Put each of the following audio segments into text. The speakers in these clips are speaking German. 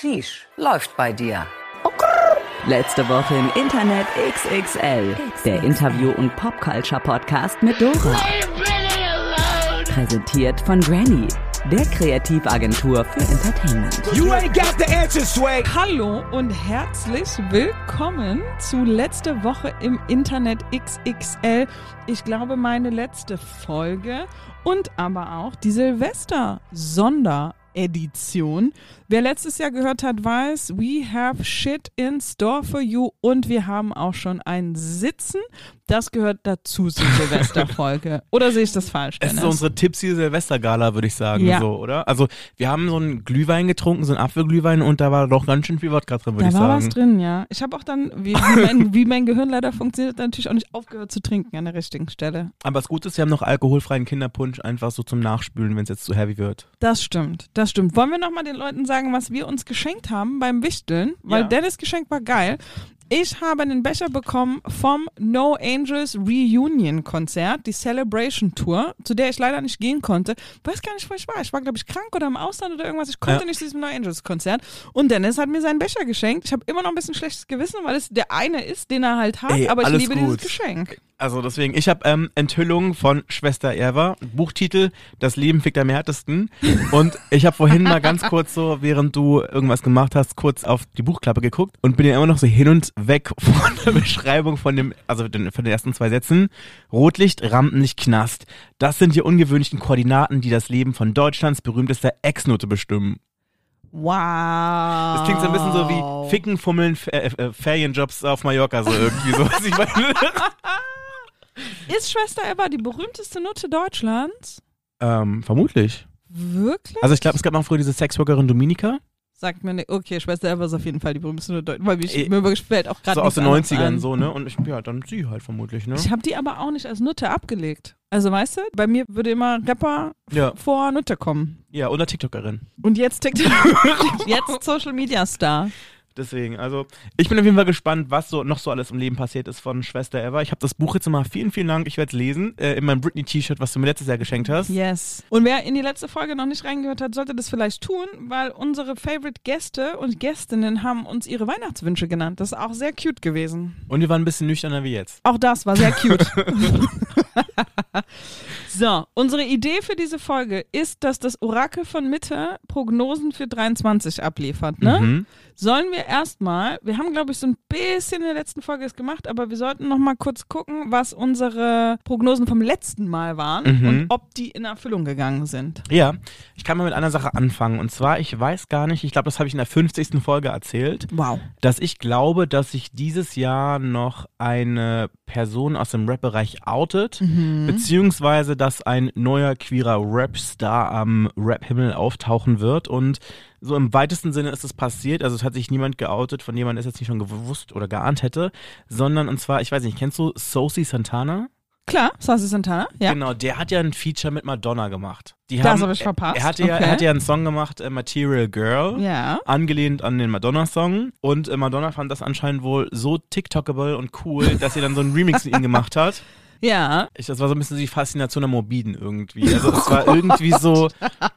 Sheesh, läuft bei dir. Letzte Woche im Internet XXL. Der Interview- und Popculture-Podcast mit Dora. Präsentiert von Granny, der Kreativagentur für Entertainment. You ain't got the answer, Sway. Hallo und herzlich willkommen zu letzte Woche im Internet XXL. Ich glaube, meine letzte Folge und aber auch die Silvester-Sonderedition. Wer letztes Jahr gehört hat, weiß, we have shit in store for you und wir haben auch schon ein Sitzen. Das gehört dazu zur Silvesterfolge. Oder sehe ich das falsch? Es ist Dennis? so unsere Tipsy Silvestergala, würde ich sagen, Ja. so, oder? Also, wir haben so einen Glühwein getrunken, so einen Apfelglühwein und da war doch ganz schön viel Wodka drin, würde Da ich war sagen. was drin, ja. Ich habe auch dann, wie, wie, mein, wie mein Gehirn leider funktioniert, natürlich auch nicht aufgehört zu trinken an der richtigen Stelle. Aber das Gute ist, wir haben noch alkoholfreien Kinderpunsch einfach so zum Nachspülen, wenn es jetzt zu heavy wird. Das stimmt, das stimmt. Wollen wir nochmal den Leuten sagen, was wir uns geschenkt haben beim Wichteln? Weil Ja. Dennis Geschenk war geil. Ich habe einen Becher bekommen vom No Angels Reunion Konzert, die Celebration Tour, zu der ich leider nicht gehen konnte. Weiß gar nicht, wo ich war. Ich war, glaube ich, krank oder im Ausland oder irgendwas. Ich konnte Ja. nicht zu diesem No Angels Konzert. Und Dennis hat mir seinen Becher geschenkt. Ich habe immer noch ein bisschen schlechtes Gewissen, weil es der eine ist, den er halt hat. Ey, aber ich liebe gut. dieses Geschenk. Also deswegen, ich habe ähm, Enthüllung von Schwester Erwa, Buchtitel Das Leben fickt am härtesten. Und ich habe vorhin mal ganz kurz so, während du irgendwas gemacht hast, kurz auf die Buchklappe geguckt und bin ja immer noch so hin und weg von der Beschreibung von dem, also den, von den ersten zwei Sätzen. Rotlicht, Rampenlicht, Knast. Das sind die ungewöhnlichen Koordinaten, die das Leben von Deutschlands berühmtester Ex-Note bestimmen. Wow. Das klingt so ein bisschen so wie Ficken, Fummeln, F äh, äh, Ferienjobs auf Mallorca, so irgendwie so. Was ich meine. Ist Schwester Eva die berühmteste Nutte Deutschlands? ähm, vermutlich. Wirklich? Also ich glaube, es gab mal früher diese Sexworkerin Dominika, Sagt mir. Okay, Schwester Eva ist auf jeden Fall die berühmteste Nutte Deutschlands. Weil mich, Ey, mir fällt auch gerade so aus den nichts anderes 90ern ein. so, ne? Und ich, ja, dann sie halt vermutlich, ne? Ich habe die aber auch nicht als Nutte abgelegt. Also weißt du, bei mir würde immer Rapper Ja, vor Nutte kommen. ja, oder TikTokerin. Und jetzt TikTok. jetzt Social Media Star. Deswegen, also ich bin auf jeden Fall gespannt, was so noch so alles im Leben passiert ist von Schwester Eva. Ich habe das Buch jetzt mal vielen, vielen Dank. Ich werde es lesen äh, in meinem Britney-T-Shirt, was du mir letztes Jahr geschenkt hast. Yes. Und wer in die letzte Folge noch nicht reingehört hat, sollte das vielleicht tun, weil unsere Favorite Gäste und Gästinnen haben uns ihre Weihnachtswünsche genannt. Das ist auch sehr cute gewesen. Und wir waren ein bisschen nüchterner wie jetzt. Auch das war sehr cute. so, unsere Idee für diese Folge ist, dass das Orakel von Mitte Prognosen für 23 abliefert. Ne? Mhm. Sollen wir erstmal, wir haben glaube ich so ein bisschen in der letzten Folge es gemacht, aber wir sollten noch mal kurz gucken, was unsere Prognosen vom letzten Mal waren Mhm. und ob die in Erfüllung gegangen sind. Ja, ich kann mal mit einer Sache anfangen. Und zwar, ich weiß gar nicht, ich glaube, das habe ich in der 50. Folge erzählt. Wow. dass ich glaube, dass sich dieses Jahr noch eine Person aus dem Rap-Bereich outet, beziehungsweise dass ein neuer queerer Rap-Star am Rap-Himmel auftauchen wird und so im weitesten Sinne ist es passiert, also es hat sich niemand geoutet, von dem man es jetzt nicht schon gewusst oder geahnt hätte, sondern und zwar, ich weiß nicht, kennst du Sosie Santana? Klar, Sassy Santana, ja. Genau, der hat ja ein Feature mit Madonna gemacht. Die Das haben, hab ich verpasst, Er hatte, ja, okay. er hatte ja einen Song gemacht, äh, Material Girl Ja. angelehnt an den Madonna-Song. Und äh, Madonna fand das anscheinend wohl so TikTokable und cool, dass sie dann so einen Remix mit ihm gemacht hat. Ja. Ich, das war so ein bisschen die Faszination am Morbiden irgendwie. Also es war irgendwie so,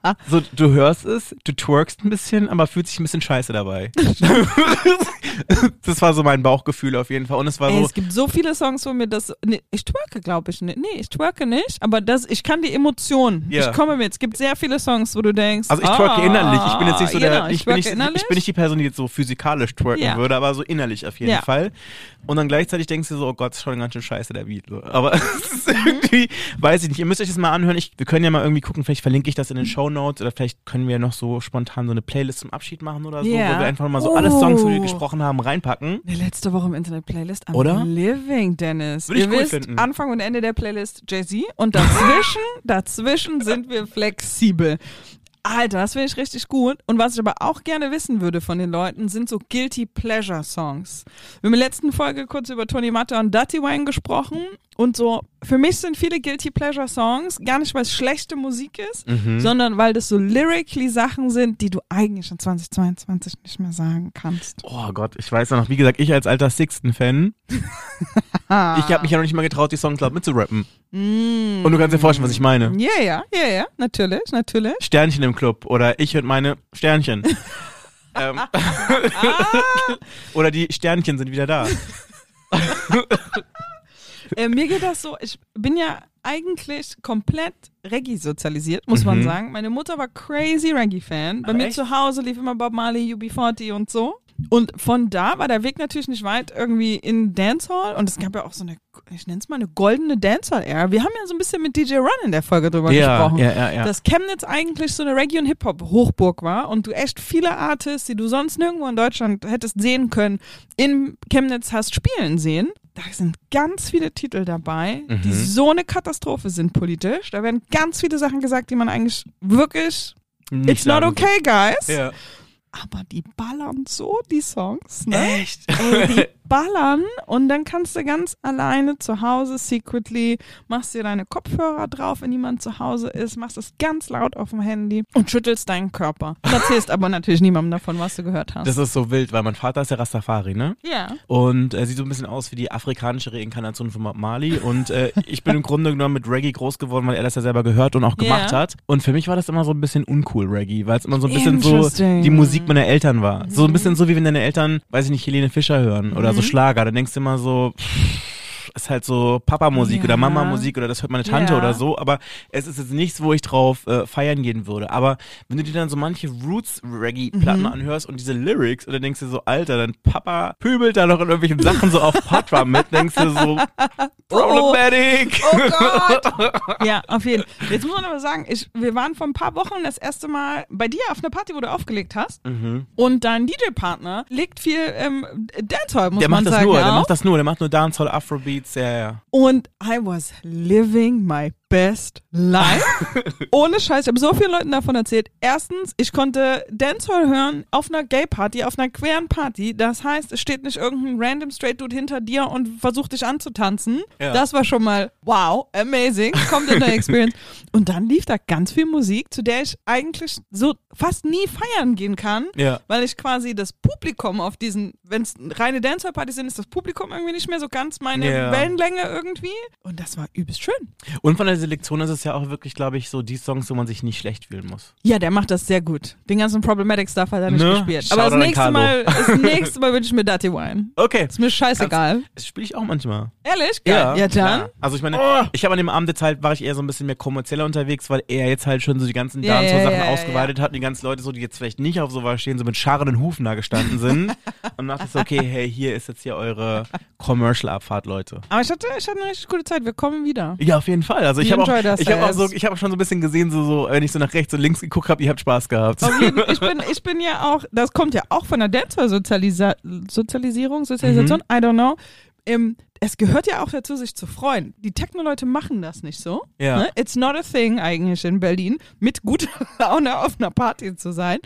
so, du hörst es, du twerkst ein bisschen, aber fühlt sich ein bisschen scheiße dabei. das war so mein Bauchgefühl auf jeden Fall. Und es war Ey, so, es gibt so viele Songs, wo mir das. Nee, ich twerke, glaube ich nicht. Nee, ich twerke nicht. Aber das, ich kann die Emotion. Ja. Ich komme mit. Es gibt sehr viele Songs, wo du denkst. also ich twerke ah, innerlich. Ich bin jetzt nicht so der, genau, ich, bin nicht, innerlich. ich bin nicht die Person, die jetzt so physikalisch twerken Ja. würde, aber so innerlich auf jeden Ja. Fall. Und dann gleichzeitig denkst du so, oh Gott, ist schon ganz schön scheiße der Beat. So. Aber es ist Mhm. irgendwie, weiß ich nicht. Ihr müsst euch das mal anhören. Ich, wir können ja mal irgendwie gucken, vielleicht verlinke ich das in den Show Notes oder vielleicht können wir noch so spontan so eine Playlist zum Abschied machen oder so, Ja. wo wir einfach mal so alle Songs, die wir Oh. gesprochen haben, reinpacken. Eine letzte Woche im Internet-Playlist. I'm Oder? Living, Dennis. Würde ich Ihr cool wisst, finden. Anfang und Ende der Playlist Jay-Z und dazwischen, dazwischen sind wir flexibel. Alter, das finde ich richtig gut. Und was ich aber auch gerne wissen würde von den Leuten, sind so Guilty Pleasure Songs. Wir haben in der letzten Folge kurz über Tony Matta und Dutty Wine gesprochen. Und so, für mich sind viele Guilty Pleasure Songs gar nicht, weil es schlechte Musik ist, Mhm. sondern weil das so lyrically Sachen sind, die du eigentlich in 2022 nicht mehr sagen kannst. Oh Gott, ich weiß ja noch, wie gesagt, ich als alter Sixten-Fan, ich habe mich ja noch nicht mal getraut, die Songs laut mitzurappen. Mm. Und du kannst dir vorstellen, was ich meine. Ja, ja, ja, ja, natürlich, natürlich. Sternchen im Club oder ich und meine Sternchen. ähm, oder die Sternchen sind wieder da. Äh, mir geht das so, ich bin ja eigentlich komplett Reggae sozialisiert, muss man Mhm. sagen. Meine Mutter war crazy Reggae-Fan. Bei mir echt? zu Hause lief immer Bob Marley, UB40 und so. Und von da war der Weg natürlich nicht weit irgendwie in Dancehall und es gab ja auch so eine, ich nenne es mal eine goldene Dancehall-Ära. Wir haben ja so ein bisschen mit DJ Run in der Folge drüber Ja, gesprochen. ja, ja, ja. Dass Chemnitz eigentlich so eine Reggae- und Hip-Hop-Hochburg war und du echt viele Artists, die du sonst nirgendwo in Deutschland hättest sehen können, in Chemnitz hast spielen sehen. Da sind ganz viele Titel dabei, die Mhm. so eine Katastrophe sind politisch. Da werden ganz viele Sachen gesagt, die man eigentlich wirklich, Nicht it's not okay, guys. Ja. Aber die ballern so, die Songs, ne? Echt? Ey, die ballern und dann kannst du ganz alleine zu Hause secretly, machst dir deine Kopfhörer drauf, wenn jemand zu Hause ist, machst es ganz laut auf dem Handy und schüttelst deinen Körper. Du erzählst aber natürlich niemandem davon, was du gehört hast. Das ist so wild, weil mein Vater ist ja Rastafari, ne? ja. Und er sieht so ein bisschen aus wie die afrikanische Reinkarnation von Marley. Und äh, ich bin im Grunde genommen mit Reggae groß geworden, weil er das ja selber gehört und auch gemacht Ja. hat. Und für mich war das immer so ein bisschen uncool Reggae, weil es immer so ein bisschen so die Musik meiner Eltern war. So ein bisschen so, wie wenn deine Eltern, weiß ich nicht, Helene Fischer hören oder so Mhm. Schlager. Dann denkst du immer so, pff, ist halt so Papa-Musik Ja. oder Mama-Musik oder das hört meine Tante Ja. oder so. Aber es ist jetzt nichts, wo ich drauf äh, feiern gehen würde. Aber wenn du dir dann so manche Roots-Reggae-Platten Mhm. anhörst und diese Lyrics und dann denkst du so, Alter, dein Papa pöbelt da noch in irgendwelchen Sachen so auf Patra mit, denkst du so, problematic. Oh Gott! ja, auf jeden Fall. Jetzt muss man aber sagen, ich, wir waren vor ein paar Wochen das erste Mal bei dir auf einer Party, wo du aufgelegt hast. Mhm. Und dein DJ-Partner legt viel ähm, Dancehall, muss Der man macht das sagen. nur, der auch. macht das nur, der macht nur Dancehall, Afrobeats, ja, ja. Und I was living my best life. Ohne Scheiß, ich habe so vielen Leuten davon erzählt. Erstens, ich konnte Dancehall hören auf einer Gay-Party, auf einer queeren Party. Das heißt, es steht nicht irgendein random Straight Dude hinter dir und versucht dich anzutanzen. Ja. Das war schon mal wow, amazing, kommt in der Experience. Und dann lief da ganz viel Musik, zu der ich eigentlich so fast nie feiern gehen kann, Ja. weil ich quasi das Publikum auf diesen, wenn es reine Dancehall-Partys sind, ist das Publikum irgendwie nicht mehr so ganz meine Ja. Wellenlänge irgendwie. Und das war übelst schön. Und von der Selektion ist es ja auch wirklich, glaube ich, so die Songs, wo man sich nicht schlecht fühlen muss. Ja, der macht das sehr gut. Den ganzen Problematic Stuff hat er nicht Ne? gespielt. Aber das nächste, Carlo. Mal, das nächste Mal wünsche ich mir Dirty Wine. Okay. Ist mir scheißegal. Das spiele ich auch manchmal. Ehrlich? Geil. Ja, dann. klar. Also ich meine, Oh. ich habe an dem Abend jetzt halt, war ich eher so ein bisschen mehr kommerzieller unterwegs, weil er jetzt halt schon so die ganzen Ja, ja, Dancehall-Sachen ja, ja, ausgeweitet hat und die ganzen Leute so, die jetzt vielleicht nicht auf sowas stehen, so mit scharrenden Hufen da gestanden sind. und dachte ich so, okay, hey, hier ist jetzt hier eure Commercial-Abfahrt, Leute. Aber ich hatte, ich hatte eine richtig gute Zeit. Wir kommen wieder. Ja, auf jeden Fall. Also ich We habe auch, ich habe auch so, ich habe schon so ein bisschen gesehen, so, so, wenn ich so nach rechts und links geguckt habe, ihr habt Spaß gehabt. Auf jeden, ich, bin, ich bin ja auch, das kommt ja auch von der Dancehall-Sozialisierung, Sozialisation, Mhm. I don't know. Ähm, es gehört ja auch dazu, sich zu freuen. Die Techno-Leute machen das nicht so. Ja. Ne? It's not a thing eigentlich in Berlin, mit guter Laune auf einer Party zu sein.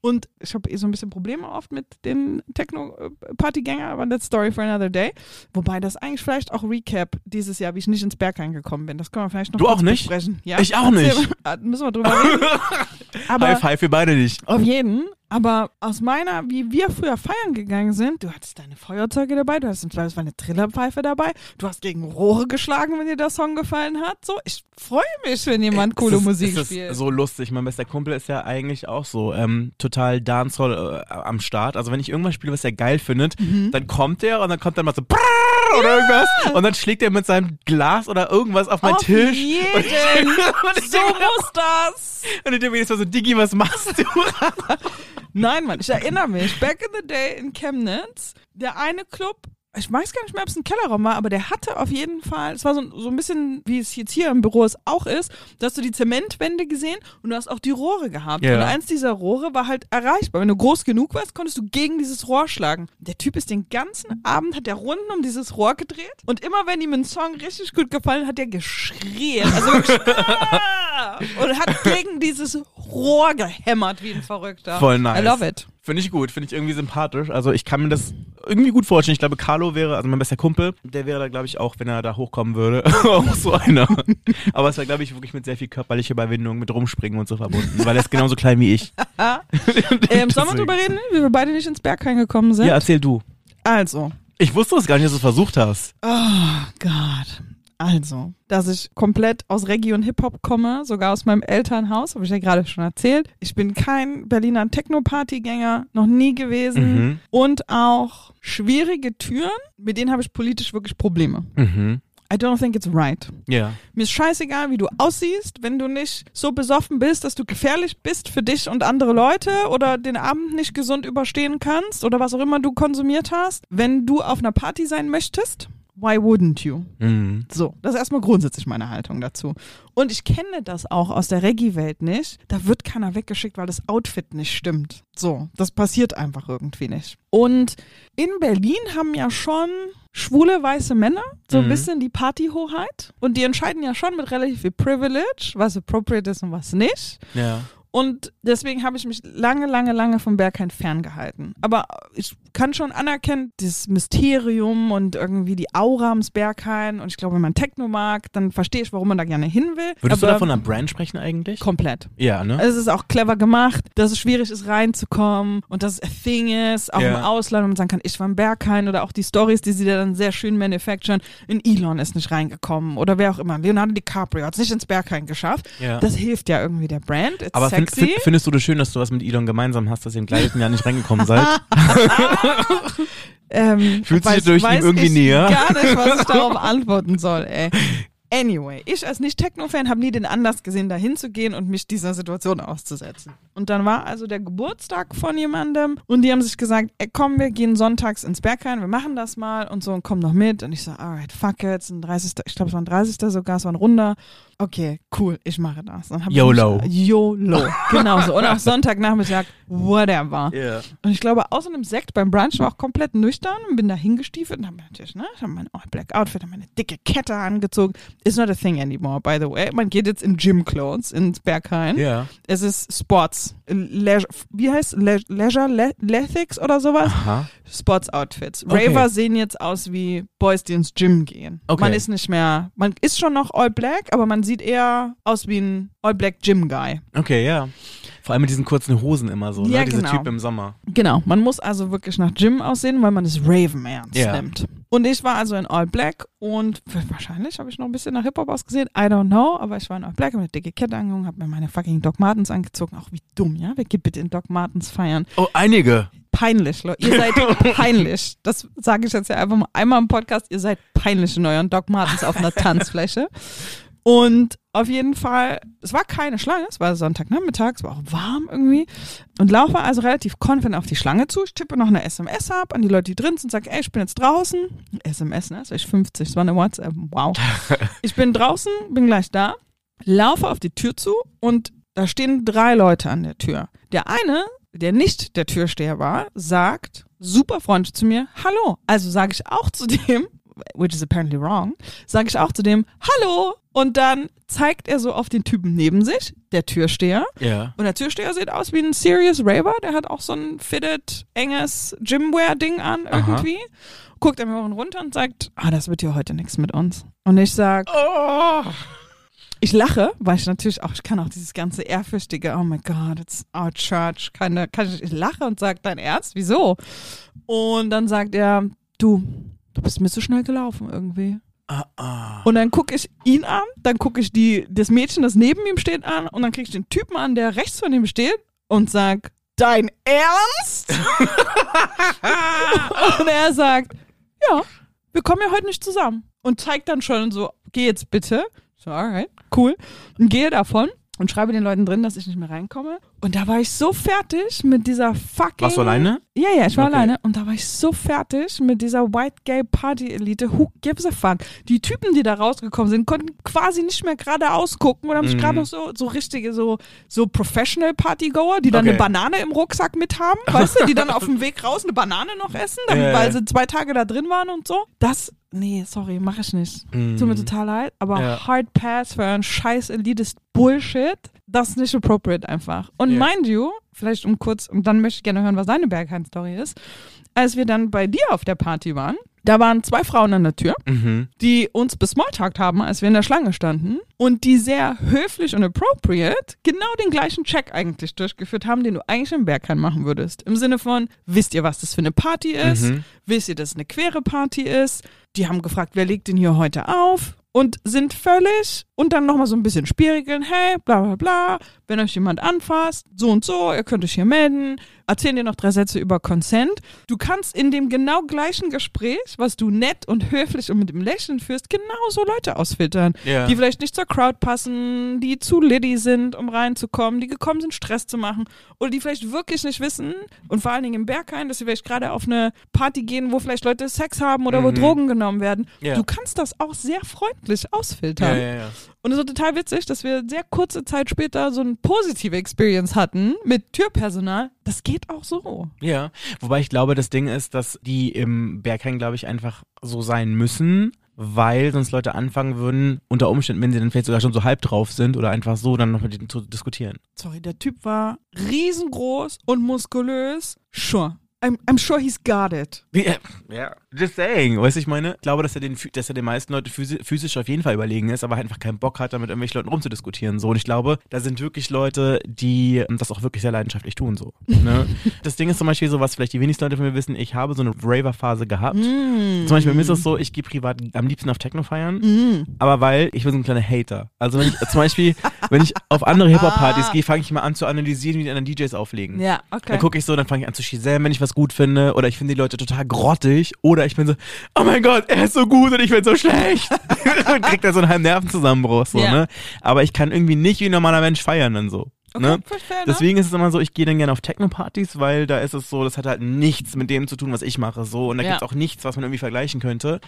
Und ich habe eh so ein bisschen Probleme oft mit den Techno-Partygängern, aber that's story for another day. Wobei das eigentlich vielleicht auch Recap dieses Jahr, wie ich nicht ins Berghain gekommen bin. Das können wir vielleicht noch Du auch nicht? besprechen. Ja, Ich auch nicht. Ah, Müssen wir drüber reden. aber High five für beide nicht. auf jeden. Aber aus meiner, wie wir früher feiern gegangen sind, du hattest deine Feuerzeuge dabei, du hattest im Zweifelsfall eine Trillerpfeife dabei, du hast gegen Rohre geschlagen, wenn dir der Song gefallen hat. So, ich freue mich, wenn jemand coole es ist, Musik ist spielt. so lustig. Mein bester Kumpel ist ja eigentlich auch so ähm, total Dancehall äh, am Start. Also wenn ich irgendwas spiele, was er geil findet, Mhm. dann kommt er und dann kommt dann mal so oder irgendwas und dann schlägt er mit seinem Glas oder irgendwas auf meinen Auf Tisch. jeden. Und ich, so muss das. und ich denke jetzt mal so, Diggi, was machst du? Nein, Mann, ich erinnere mich. Back in the day in Chemnitz, der eine Club, ich weiß gar nicht mehr, ob es ein Kellerraum war, aber der hatte auf jeden Fall, es war so, so ein bisschen, wie es jetzt hier im Büro es auch ist, da hast du die Zementwände gesehen und du hast auch die Rohre gehabt. Ja. Und eins dieser Rohre war halt erreichbar. Wenn du groß genug warst, konntest du gegen dieses Rohr schlagen. Der Typ ist den ganzen Abend, hat der Runden um dieses Rohr gedreht und immer wenn ihm ein Song richtig gut gefallen hat, hat er geschrien. Also ah! und hat gegen dieses Rohr gehämmert wie ein Verrückter. Voll nice. I love it. Finde ich gut, finde ich irgendwie sympathisch. Also ich kann mir das irgendwie gut vorstellen. Ich glaube, Carlo wäre, also mein bester Kumpel, der wäre da, glaube ich, auch, wenn er da hochkommen würde, auch so einer. Aber es war, glaube ich, wirklich mit sehr viel körperlicher Überwindung, mit Rumspringen und so verbunden, weil er ist genauso klein wie ich. Ähm, sollen wir drüber reden, wie wir beide nicht ins Berghain gekommen sind? Ja, erzähl du. Also, Ich wusste es gar nicht, dass du es versucht hast. oh Gott. Also, dass ich komplett aus Reggae und Hip-Hop komme, sogar aus meinem Elternhaus, habe ich ja gerade schon erzählt. Ich bin kein Berliner Techno-Partygänger, noch nie gewesen. Mhm. Und auch schwierige Türen, mit denen habe ich politisch wirklich Probleme. Mhm. I don't think it's right. Ja. Mir ist scheißegal, wie du aussiehst, wenn du nicht so besoffen bist, dass du gefährlich bist für dich und andere Leute oder den Abend nicht gesund überstehen kannst oder was auch immer du konsumiert hast. Wenn du auf einer Party sein möchtest, why wouldn't you? Mhm. So, das ist erstmal grundsätzlich meine Haltung dazu. Und ich kenne das auch aus der Reggae-Welt nicht. Da wird keiner weggeschickt, weil das Outfit nicht stimmt. So, das passiert einfach irgendwie nicht. Und in Berlin haben ja schon schwule weiße Männer so ein Mhm. bisschen die Partyhoheit. Und die entscheiden ja schon mit relativ viel Privilege, was appropriate ist und was nicht. Ja. Und deswegen habe ich mich lange, lange, lange vom Berghain ferngehalten. Aber ich kann schon anerkennen, dieses Mysterium und irgendwie die Aura ams Berghain. Und ich glaube, wenn man Techno mag, dann verstehe ich, warum man da gerne hin will. Würdest Aber du da von einer Brand sprechen eigentlich? Komplett. Ja, ne? Es ist auch clever gemacht, dass es schwierig ist, reinzukommen und dass es a thing ist, auch Ja. im Ausland, und man sagen kann, ich war im Berghain oder auch die Stories, die sie da dann sehr schön manufacturen. In Elon ist nicht reingekommen oder wer auch immer. Leonardo DiCaprio hat es nicht ins Berghain geschafft. Ja. Das hilft ja irgendwie der Brand. It's Aber sexy. find, findest du das schön, dass du was mit Elon gemeinsam hast, dass ihr im gleichen Jahr nicht reingekommen seid? Ähm, Fühlt sich weiß- durch ihn weiß irgendwie ich näher? Gar nicht, was ich darauf antworten soll, ey. Anyway, ich als Nicht-Techno-Fan habe nie den Anlass gesehen, da hinzugehen und mich dieser Situation auszusetzen. Und dann war also der Geburtstag von jemandem und die haben sich gesagt, ey komm, wir gehen sonntags ins Berghain, wir machen das mal und so und komm noch mit. Und ich so, alright, fuck it, es ist ein 30. Ich glaube, es war ein 30. sogar, es war ein Runder. Okay, cool, ich mache das. Dann YOLO. Mich, YOLO, genau so. Und auch Sonntagnachmittag, whatever. Ja. Und ich glaube, außer einem Sekt beim Brunch war auch komplett nüchtern und bin da hingestiefelt und habe natürlich, ne, ich habe mein All Black Outfit, habe meine dicke Kette angezogen. It's not a thing anymore, by the way. Man geht jetzt in Gym Clothes ins Berghain. Ja. Es ist Sports, Leisure, wie heißt Le Leisure, Le Lethics oder sowas? Aha. Sports Outfits. Okay. Raver sehen jetzt aus wie Boys, die ins Gym gehen. Okay. Man ist nicht mehr, man ist schon noch All Black, aber man sieht eher aus wie ein All Black Gym Guy. Okay, ja. Vor allem mit diesen kurzen Hosen immer so, Ja, ne? Diese genau. Typen im Sommer. Genau, man muss also wirklich nach Gym aussehen, weil man das Raven ernst Ja. nimmt. Und ich war also in All Black und wahrscheinlich habe ich noch ein bisschen nach Hip-Hop ausgesehen, I don't know, aber ich war in All Black, habe eine dicke Kette angezogen, habe mir meine fucking Doc Martens angezogen, auch wie dumm, ja? Wer geht bitte in Doc Martens feiern? Oh, einige. Peinlich, Leute. Ihr seid peinlich. Das sage ich jetzt ja einfach mal einmal im Podcast. Ihr seid peinlich in euren Doc Martens auf einer Tanzfläche. Und auf jeden Fall, es war keine Schlange, es war Sonntagnachmittag, es war auch warm irgendwie. Und laufe also relativ confident auf die Schlange zu. Ich tippe noch eine SMS ab an die Leute, die drin sind, sage, ey, ich bin jetzt draußen. SMS, ne? Das war ich 50, das war eine WhatsApp. Wow. Ich bin draußen, bin gleich da, laufe auf die Tür zu und da stehen drei Leute an der Tür. Der eine, der nicht der Türsteher war, sagt super freundlich zu mir, hallo. Also sage ich auch zu dem, which is apparently wrong, sage ich auch zu dem, hallo. Und dann zeigt er so auf den Typen neben sich, der Türsteher. Ja. Und der Türsteher sieht aus wie ein Serious Raver. Der hat auch so ein fitted, enges Gymwear-Ding an irgendwie. Guckt er mir auch runter und sagt, ah, das wird ja heute nichts mit uns. Und ich sag, Oh. ich lache, weil ich natürlich auch, ich kann auch dieses ganze ehrfürchtige, oh my God, it's our church, keine, kann ich, ich lache und sage, dein Ernst, wieso? Und dann sagt er, du, du bist mir zu schnell gelaufen irgendwie. Ah, ah. Und dann gucke ich ihn an, dann gucke ich die, das Mädchen, das neben ihm steht, an und dann kriege ich den Typen an, der rechts von ihm steht und sag, dein Ernst? und er sagt, ja, wir kommen ja heute nicht zusammen. Und zeigt dann schon so, geh jetzt bitte. So, alright, cool. Und gehe davon und schreibe den Leuten drin, dass ich nicht mehr reinkomme. Und da war ich so fertig mit dieser fucking... Warst du alleine? Ja, ja, ich war Okay. alleine. Und da war ich so fertig mit dieser White Gay Party Elite. Who gives a fuck? Die Typen, die da rausgekommen sind, konnten quasi nicht mehr geradeaus gucken und haben sich Mhm. gerade noch so, so richtige, so, so Professional Partygoer, die dann Okay. eine Banane im Rucksack mit haben, weißt du, die dann auf dem Weg raus eine Banane noch essen, dann, ja. weil sie zwei Tage da drin waren und so. Das, nee, sorry, mache ich nicht. Tut mir total leid, aber. Ja. Hard Pass für ein scheiß Elitist Bullshit, das ist nicht appropriate einfach. Und Ja. mind you, vielleicht um kurz, und dann möchte ich gerne hören, was deine Berghain-Story ist, als wir dann bei dir auf der Party waren, da waren zwei Frauen an der Tür, Mhm. die uns besmalltalkt haben, als wir in der Schlange standen und die sehr höflich und appropriate genau den gleichen Check eigentlich durchgeführt haben, den du eigentlich im Berghain machen würdest. Im Sinne von, wisst ihr, was das für eine Party ist? Mhm. Wisst ihr, dass es eine queere Party ist? Die haben gefragt, wer legt denn hier heute auf? und sind völlig und dann nochmal so ein bisschen spiegeln, hey, bla bla bla, wenn euch jemand anfasst, so und so, ihr könnt euch hier melden, erzählen dir noch drei Sätze über Consent. Du kannst in dem genau gleichen Gespräch, was du nett und höflich und mit dem Lächeln führst, genauso Leute ausfiltern, Ja. die vielleicht nicht zur Crowd passen, die zu liddy sind, um reinzukommen, die gekommen sind, Stress zu machen oder die vielleicht wirklich nicht wissen und vor allen Dingen im Berghain, dass sie vielleicht gerade auf eine Party gehen, wo vielleicht Leute Sex haben oder wo Mhm. Drogen genommen werden. Ja. Du kannst das auch sehr freundlich ausfiltern. ja, ja. Und es war total witzig, dass wir sehr kurze Zeit später so eine positive Experience hatten mit Türpersonal. Das geht auch so. Ja, wobei ich glaube, das Ding ist, dass die im Berghain, glaube ich, einfach so sein müssen, weil sonst Leute anfangen würden, unter Umständen, wenn sie dann vielleicht sogar schon so halb drauf sind oder einfach so, dann noch mit denen zu diskutieren. Sorry, der Typ war riesengroß und muskulös. Sure. I'm, I'm sure he's got it. Ja, ja. Just saying. Weißt du, ich meine? Ich glaube, dass er den, dass er den meisten Leuten physi- physisch auf jeden Fall überlegen ist, aber halt einfach keinen Bock hat, da mit irgendwelchen Leuten rumzudiskutieren. So. Und ich glaube, da sind wirklich Leute, die das auch wirklich sehr leidenschaftlich tun. So. Ne? das Ding ist zum Beispiel so, was vielleicht die wenigsten Leute von mir wissen, ich habe so eine Raver-Phase gehabt. Zum Beispiel bei mir ist es so, ich gehe privat am liebsten auf Techno feiern, aber weil ich bin so ein kleiner Hater. Also wenn ich zum Beispiel, wenn ich auf andere Hip-Hop-Partys gehe, fange ich mal an zu analysieren, wie die anderen DJs auflegen. Ja, okay. Dann gucke ich so, dann fange ich an zu schießen, wenn ich was gut finde, oder ich finde die Leute total grottig, oder ich bin so, oh mein Gott, er ist so gut und ich bin so schlecht. und krieg da so einen halben Nervenzusammenbruch, so, Ja. ne? Aber ich kann irgendwie nicht wie ein normaler Mensch feiern dann so. Okay, Ne? fair enough. Deswegen ist es immer so, ich gehe dann gerne auf Techno-Partys, weil da ist es so, das hat halt nichts mit dem zu tun, was ich mache, so. Und da Ja. gibt's auch nichts, was man irgendwie vergleichen könnte.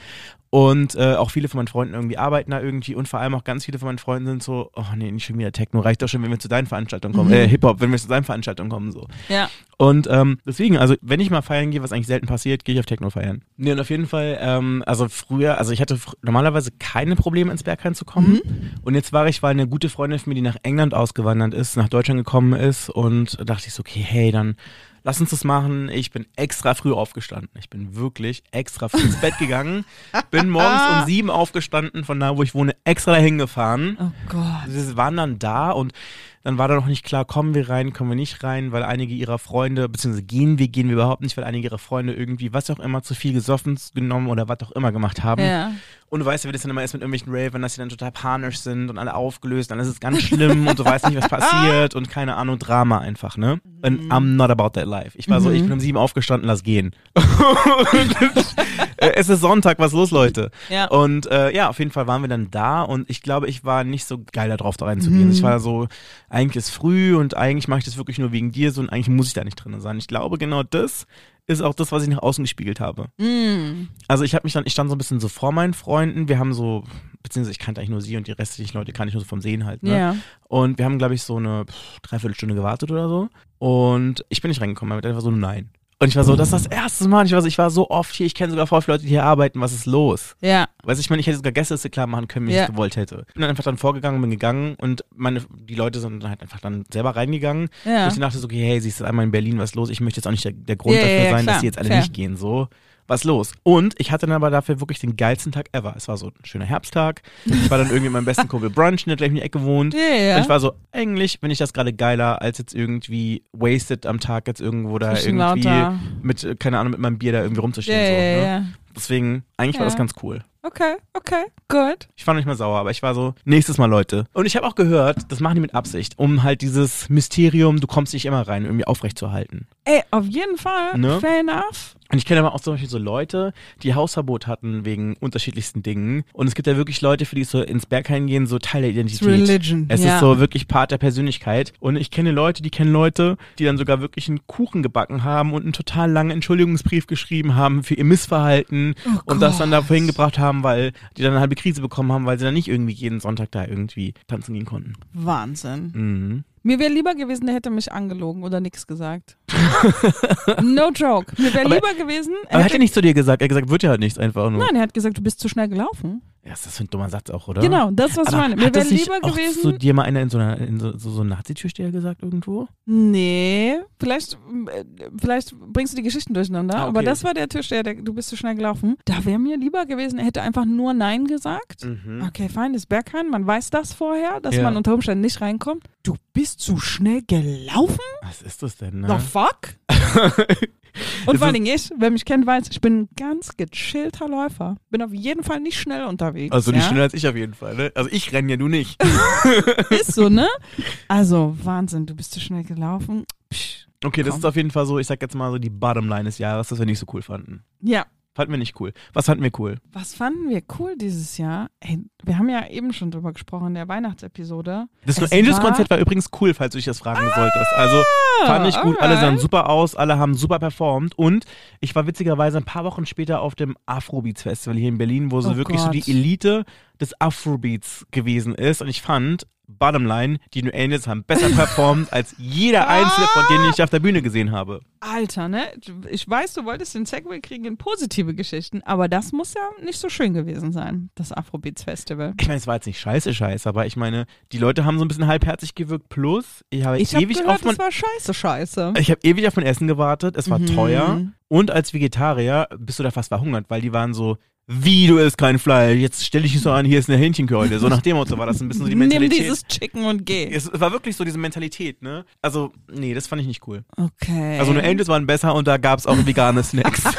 Und äh, auch viele von meinen Freunden irgendwie arbeiten da irgendwie und vor allem auch ganz viele von meinen Freunden sind so, oh nee, nicht schon wieder Techno, reicht doch schon, wenn wir zu deinen Veranstaltungen kommen. Äh, Hip-Hop, wenn wir zu deinen Veranstaltungen kommen, so. ja. Und ähm, deswegen, also wenn ich mal feiern gehe, was eigentlich selten passiert, gehe ich auf Techno feiern. Nee, und auf jeden Fall, ähm, also früher, also ich hatte fr normalerweise keine Probleme ins Berghain zu kommen. Und jetzt war ich, weil eine gute Freundin von mir, die nach England ausgewandert ist, nach Deutschland gekommen ist und da dachte ich so, okay, hey, dann lass uns das machen. Ich bin extra früh aufgestanden. Ich bin wirklich extra früh ins Bett gegangen, bin morgens um sieben aufgestanden, von da, wo ich wohne, extra dahin gefahren. Oh Gott. Sie waren dann da und dann war da noch nicht klar, kommen wir rein, kommen wir nicht rein, weil einige ihrer Freunde, beziehungsweise gehen wir, gehen wir überhaupt nicht, weil einige ihrer Freunde irgendwie, was auch immer, zu viel gesoffen genommen oder was auch immer gemacht haben. Ja. Und du weißt ja, wie das dann immer ist mit irgendwelchen Ravern, dass sie dann total panisch sind und alle aufgelöst, dann ist es ganz schlimm und du weißt nicht, was passiert und keine Ahnung, Drama einfach, ne? Und I'm not about that life. Ich war so, ich bin um sieben aufgestanden, lass gehen. Äh, es ist Sonntag, was ist los, Leute? Ja. Und äh, ja, auf jeden Fall waren wir dann da und ich glaube, ich war nicht so geil darauf, da reinzugehen. Mhm. Ich war so, eigentlich ist früh und eigentlich mache ich das wirklich nur wegen dir so und eigentlich muss ich da nicht drin sein. Ich glaube, genau das ist auch das, was ich nach außen gespiegelt habe. Mm. Also ich habe mich dann, ich stand so ein bisschen so vor meinen Freunden. Wir haben so, beziehungsweise ich kannte eigentlich nur sie und die restlichen Leute kannte ich nur so vom Sehen halt. Ne? Ja. Und wir haben, glaube ich, so eine pff, Dreiviertelstunde gewartet oder so. Und ich bin nicht reingekommen, weil einfach so nein. Und ich war so, das ist das erste Mal. Ich war so, ich war so oft hier, ich kenne sogar voll viele Leute, die hier arbeiten. Was ist los? Ja. Weißt du, ich meine, ich hätte sogar Gästeliste klar machen können, wenn Ja. ich gewollt hätte. Bin dann einfach dann vorgegangen bin gegangen und meine, die Leute sind dann halt einfach dann selber reingegangen. Ja. Und ich dachte so, okay, hey, siehst du einmal in Berlin, was ist los? Ich möchte jetzt auch nicht der, der Grund Ja, dafür sein, klar, dass die jetzt alle fair. nicht gehen, so. Was los? Und ich hatte dann aber dafür wirklich den geilsten Tag ever. Es war so ein schöner Herbsttag. Ich war dann irgendwie mit meinem besten Kumpel Brunch, der gleich in die Ecke wohnt. Ja, ja. Und ich war so, eigentlich bin ich das gerade geiler, als jetzt irgendwie wasted am Tag jetzt irgendwo da irgendwie lauter- mit, äh, keine Ahnung, mit meinem Bier da irgendwie rumzustehen. ja, so, ne? ja. Deswegen, eigentlich war das ganz cool. Okay, okay, good. Ich war nicht mal sauer, aber ich war so, nächstes Mal Leute. Und ich habe auch gehört, das machen die mit Absicht, um halt dieses Mysterium, du kommst nicht immer rein, irgendwie aufrechtzuerhalten. Ey, auf jeden Fall. Ne? Fair enough. Und ich kenne aber auch zum Beispiel so Leute, die Hausverbot hatten wegen unterschiedlichsten Dingen. Und es gibt ja wirklich Leute, für die ist so ins Berghain gehen so Teil der Identität. Religion, Es ja. ist so wirklich Part der Persönlichkeit. Und ich kenne Leute, die kennen Leute, die dann sogar wirklich einen Kuchen gebacken haben und einen total langen Entschuldigungsbrief geschrieben haben für ihr Missverhalten und das dann da vorhin gebracht haben, weil die dann eine halbe Krise bekommen haben, weil sie dann nicht irgendwie jeden Sonntag da irgendwie tanzen gehen konnten. Wahnsinn. Mhm. Mir wäre lieber gewesen, der hätte mich angelogen oder nichts gesagt. no joke. Mir wäre lieber gewesen. er Aber er hat hätte- ja nicht zu dir gesagt, er hat gesagt, wird ja halt nichts einfach nur. Nein, er hat gesagt, du bist zu schnell gelaufen. Ja, ist das für ein dummer Satz auch, oder? Genau, das, was ich Aber meine. Mir wäre lieber auch gewesen. zu dir mal einer in so einer in so, so, so Nazi-Türsteher gesagt irgendwo? Nee, vielleicht, vielleicht bringst du die Geschichten durcheinander, Ah, okay. aber das war der Türsteher, der, du bist zu schnell gelaufen. Da wäre mir lieber gewesen, er hätte einfach nur Nein gesagt. Mhm. Okay, fein, das ist Berghain, man weiß das vorher, dass Ja. man unter Umständen nicht reinkommt. Du bist zu schnell gelaufen? Was ist das denn, ne? The fuck? Und vor allen Dingen ich, wer mich kennt, weiß, ich bin ein ganz gechillter Läufer. Bin auf jeden Fall nicht schnell unterwegs. Also nicht ja? schneller als ich auf jeden Fall, ne? Also ich renne ja, du nicht. Ist so, ne? Also, Wahnsinn, du bist zu schnell gelaufen. Psch. Okay, das Komm. ist auf jeden Fall so, ich sag jetzt mal so die Bottomline des Jahres, das wir nicht so cool fanden. Ja, Fanden wir nicht cool. Was fanden wir cool? was fanden wir cool dieses Jahr? Ey, wir haben ja eben schon drüber gesprochen in der Weihnachtsepisode. Das No Angels war- war übrigens cool, falls du dich das fragen solltest. Also fand ich gut, alle sahen alright. super aus, alle haben super performt und ich war witzigerweise ein paar Wochen später auf dem Afrobeats Festival hier in Berlin, wo so Oh wirklich so Gott. die Elite des Afrobeats gewesen ist und ich fand Bottomline, die New Angels haben besser performt als jeder einzelne von denen ich auf der Bühne gesehen habe. Alter, ne? Ich weiß, du wolltest den Segway kriegen in positive Geschichten, aber das muss ja nicht so schön gewesen sein, das Afrobeats Festival. Ich meine, es war jetzt nicht scheiße, scheiße, aber ich meine, die Leute haben so ein bisschen halbherzig gewirkt. Plus, ich habe Ich ewig gehört, auf mein, das war scheiße, scheiße. ich habe ewig auf mein Essen gewartet. Es war Mhm. teuer und als Vegetarier bist du da fast verhungert, weil die waren so, wie du isst kein Fleisch, jetzt stell dich nicht so an, hier ist eine Hähnchenkeule. So nach dem Motto war das ein bisschen so die Nimm Mentalität. dieses Chicken und geh. es war wirklich so diese Mentalität, ne? Also, nee, das fand ich nicht cool. Okay. Also, nur Angels waren besser und da gab's auch vegane Snacks.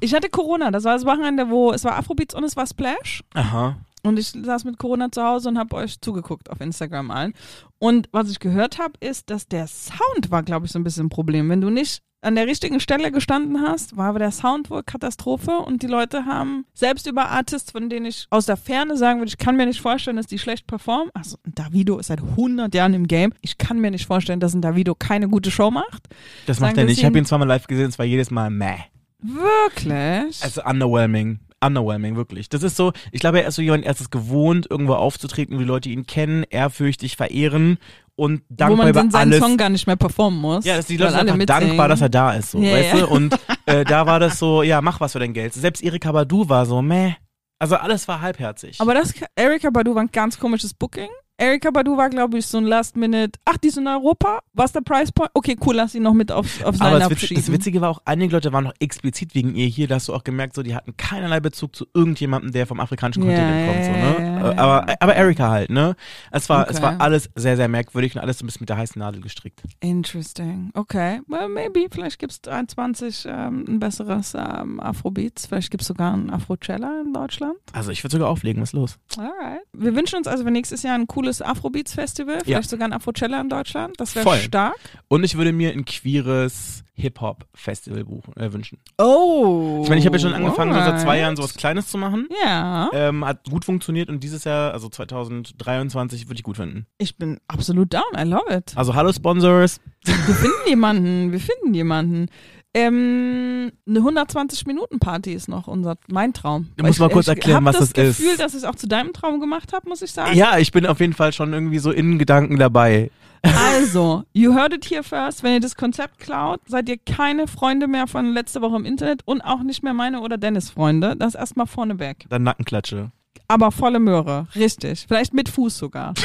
ich hatte Corona, das war das Wochenende, wo es war Afrobeats und es war Splash. Aha. Und ich saß mit Corona zu Hause und habe euch zugeguckt auf Instagram allen. Und was ich gehört habe, ist, dass der Sound war, glaube ich, so ein bisschen ein Problem. Wenn du nicht an der richtigen Stelle gestanden hast, war aber der Sound wohl Katastrophe und die Leute haben selbst über Artists, von denen ich aus der Ferne sagen würde, ich kann mir nicht vorstellen, dass die schlecht performen. Also ein Davido ist seit 100 Jahren im Game. Ich kann mir nicht vorstellen, dass ein Davido keine gute Show macht. Das Sagen macht er wir nicht. Ich habe ihn zweimal live gesehen, es war jedes Mal meh. Wirklich? Also underwhelming. Underwhelming, wirklich. Das ist so, ich glaube, er ist so jemand, er ist es gewohnt, irgendwo aufzutreten, wo die Leute ihn kennen, ehrfürchtig verehren und wo dankbar man über dann seinen alles. Song gar nicht mehr performen muss. ja, dass die Leute einfach dankbar, dass er da ist, so, Ja, weißt ja. du? Und äh, da war das so, ja, mach was für dein Geld. Selbst Erika Badu war so, meh. Also alles war halbherzig. Aber das, Erika Badu war ein ganz komisches Booking. Erika Badu war, glaube ich, so ein Last Minute. Ach, die ist in Europa? Was der Price Point? Okay, cool, lass sie noch mit aufs, aufs Aber das, Witz, das. Witzige war auch, einige Leute waren noch explizit wegen ihr hier, da hast du auch gemerkt, so, die hatten keinerlei Bezug zu irgendjemandem, der vom afrikanischen Kontinent kommt, so, ne? ja. Aber, aber Erika halt, ne? Es war, es Okay. war alles sehr, sehr merkwürdig und alles so ein bisschen mit der heißen Nadel gestrickt. Interesting. Okay. Well, maybe. Vielleicht gibt es 23 ähm, ein besseres ähm, Afrobeats. Vielleicht gibt es sogar einen Afrocella in Deutschland. Also ich würde sogar auflegen, was ist los? Alright. Wir wünschen uns also für nächstes Jahr ein cooles Afrobeats-Festival. Vielleicht Ja. sogar ein Afrocella in Deutschland. Das wäre stark. Und ich würde mir ein queeres Hip-Hop-Festival äh, wünschen. Oh. Ich meine, ich habe ja schon angefangen, so seit zwei alright. Jahren sowas Kleines zu machen. Ja. Ähm, hat gut funktioniert und dieses Jahr, also 2023, würde ich gut finden. Ich bin absolut down. I love it. Also hallo Sponsors. Wir finden jemanden, wir finden jemanden. Ähm, eine 120-Minuten-Party ist noch unser, mein Traum. Du musst mal kurz erklären, was das ist. Ich habe das Gefühl, dass ich es auch zu deinem Traum gemacht habe, muss ich sagen. Ja, ich bin auf jeden Fall schon irgendwie so in Gedanken dabei. Also, you heard it here first. Wenn ihr das Konzept klaut, seid ihr keine Freunde mehr von letzter Woche im Internet und auch nicht mehr meine oder Dennis Freunde. Das erstmal vorneweg. Dann Nackenklatsche. Aber volle Möhre, richtig. Vielleicht mit Fuß sogar.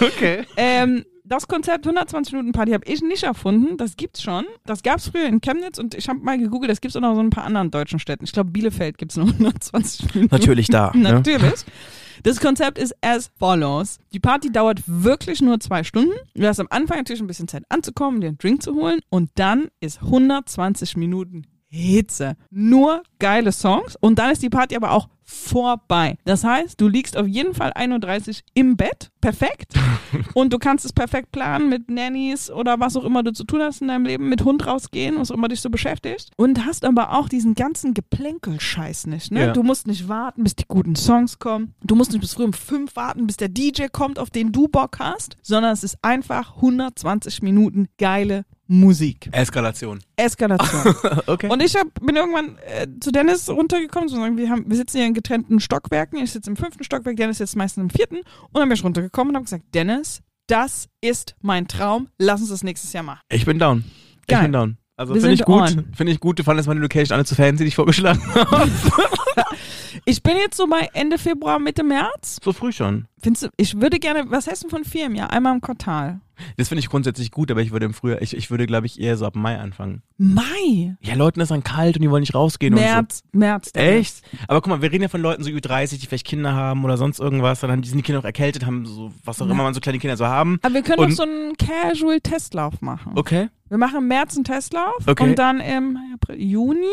Okay. Ähm, das Konzept 120 Minuten Party habe ich nicht erfunden. Das gibt's schon. Das gab's früher in Chemnitz und ich habe mal gegoogelt, das gibt's auch noch so in ein paar anderen deutschen Städten. Ich glaube, Bielefeld gibt's nur 120 Minuten. Natürlich da. Ne? Natürlich. Das Konzept ist as follows. Die Party dauert wirklich nur zwei Stunden. Du hast am Anfang natürlich ein bisschen Zeit anzukommen, dir einen Drink zu holen und dann ist 120 Minuten Hitze. Nur geile Songs und dann ist die Party aber auch vorbei. Das heißt, du liegst auf jeden Fall 1.30 Uhr im Bett, perfekt. und du kannst es perfekt planen mit Nannies oder was auch immer du zu tun hast in deinem Leben, mit Hund rausgehen, was auch immer dich so beschäftigt. Und hast aber auch diesen ganzen Geplänkel-Scheiß nicht. Ne? Ja. Du musst nicht warten, bis die guten Songs kommen. Du musst nicht bis früh um fünf warten, bis der DJ kommt, auf den du Bock hast, sondern es ist einfach 120 Minuten geile Musik. Eskalation. Eskalation. Okay. Und ich hab, bin irgendwann äh, zu Dennis runtergekommen, sozusagen, wir, haben, wir sitzen hier in getrennten Stockwerken, ich sitze im fünften Stockwerk, Dennis sitzt meistens im vierten und dann bin ich runtergekommen und habe gesagt, Dennis, das ist mein Traum, lass uns das nächstes Jahr machen. ich bin down. Ich Geil. bin down. Also finde ich gut. Finde ich gut. Du fandest meine Location alle zu fancy, die ich vorgeschlagen habe. Ich bin jetzt so bei Ende Februar, Mitte März. so früh schon. Findest du, ich würde gerne, was heißt denn von vier im Jahr? Einmal im Quartal. Das finde ich grundsätzlich gut, aber ich würde im Frühjahr, ich, ich würde, glaube ich, eher so ab Mai anfangen. Mai, Ja, Leuten ist dann kalt und die wollen nicht rausgehen März, März. und so. Echt? Aber guck mal, wir reden ja von Leuten so Ü30, die vielleicht Kinder haben oder sonst irgendwas, dann haben die sind die Kinder auch erkältet, haben so, was auch Ja. immer man so kleine Kinder so haben. Aber wir können Und- doch so einen Casual-Testlauf machen. Okay, Wir machen im März einen Testlauf Okay. und dann im Juni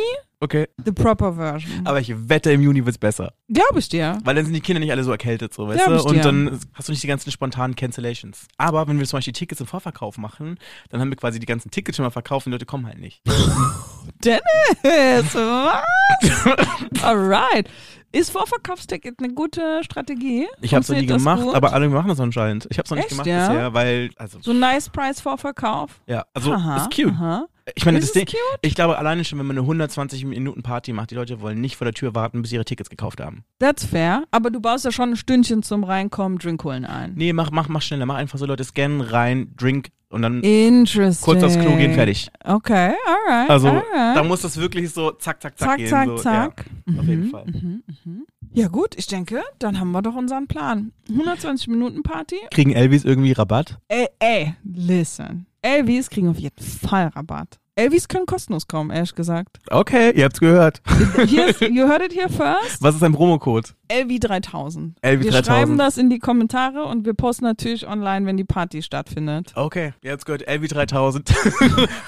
okay. the proper version. Aber ich wette, im Juni wird's besser. Glaube ich dir. Weil dann sind die Kinder nicht alle so erkältet, so, weißt Glaub du? Und dir. dann hast du nicht die ganzen spontanen Cancellations. Aber wenn wir zum Beispiel Tickets im Vorverkauf machen, dann haben wir quasi die ganzen Tickets schon mal verkauft und die Leute kommen halt nicht. Dennis, was? Alright. Ist Vorverkaufsticket eine gute Strategie? Ich habe es noch nie gemacht, gut? aber alle machen das anscheinend. Ich habe es noch nicht Echt, gemacht ja? bisher, weil, also, So Nice Price Vorverkauf? ja, also, aha, ist cute. Aha. Ich meine, Ist das Ding, cute? ich glaube alleine schon, wenn man eine 120 Minuten Party macht, die Leute wollen nicht vor der Tür warten, bis sie ihre Tickets gekauft haben. That's fair. Aber du baust ja schon ein Stündchen zum Reinkommen, Drink holen ein. Nee, mach, mach, mach schneller, mach einfach so Leute scannen, rein, drink und dann Interesting. kurz aufs Klo gehen, fertig. Okay, alright. Also, alright. da muss das wirklich so zack, zack, zack, zack, gehen. zack, so, zack. Ja, auf jeden Mhm, Fall. mhm, mhm. Ja gut, ich denke, dann haben wir doch unseren Plan. 120 Minuten Party. Kriegen Elvis irgendwie Rabatt? Ey, ey, listen. Elvis kriegen auf jeden Fall Rabatt. Elvis können kostenlos kommen, ehrlich gesagt. Okay, ihr habt's gehört. Hier ist, you heard it here first. Was ist ein Promocode? LV3000. LV3000. Wir schreiben das in die Kommentare und wir posten natürlich online, wenn die Party stattfindet. Okay, ihr habt's gehört, Elvi 3000.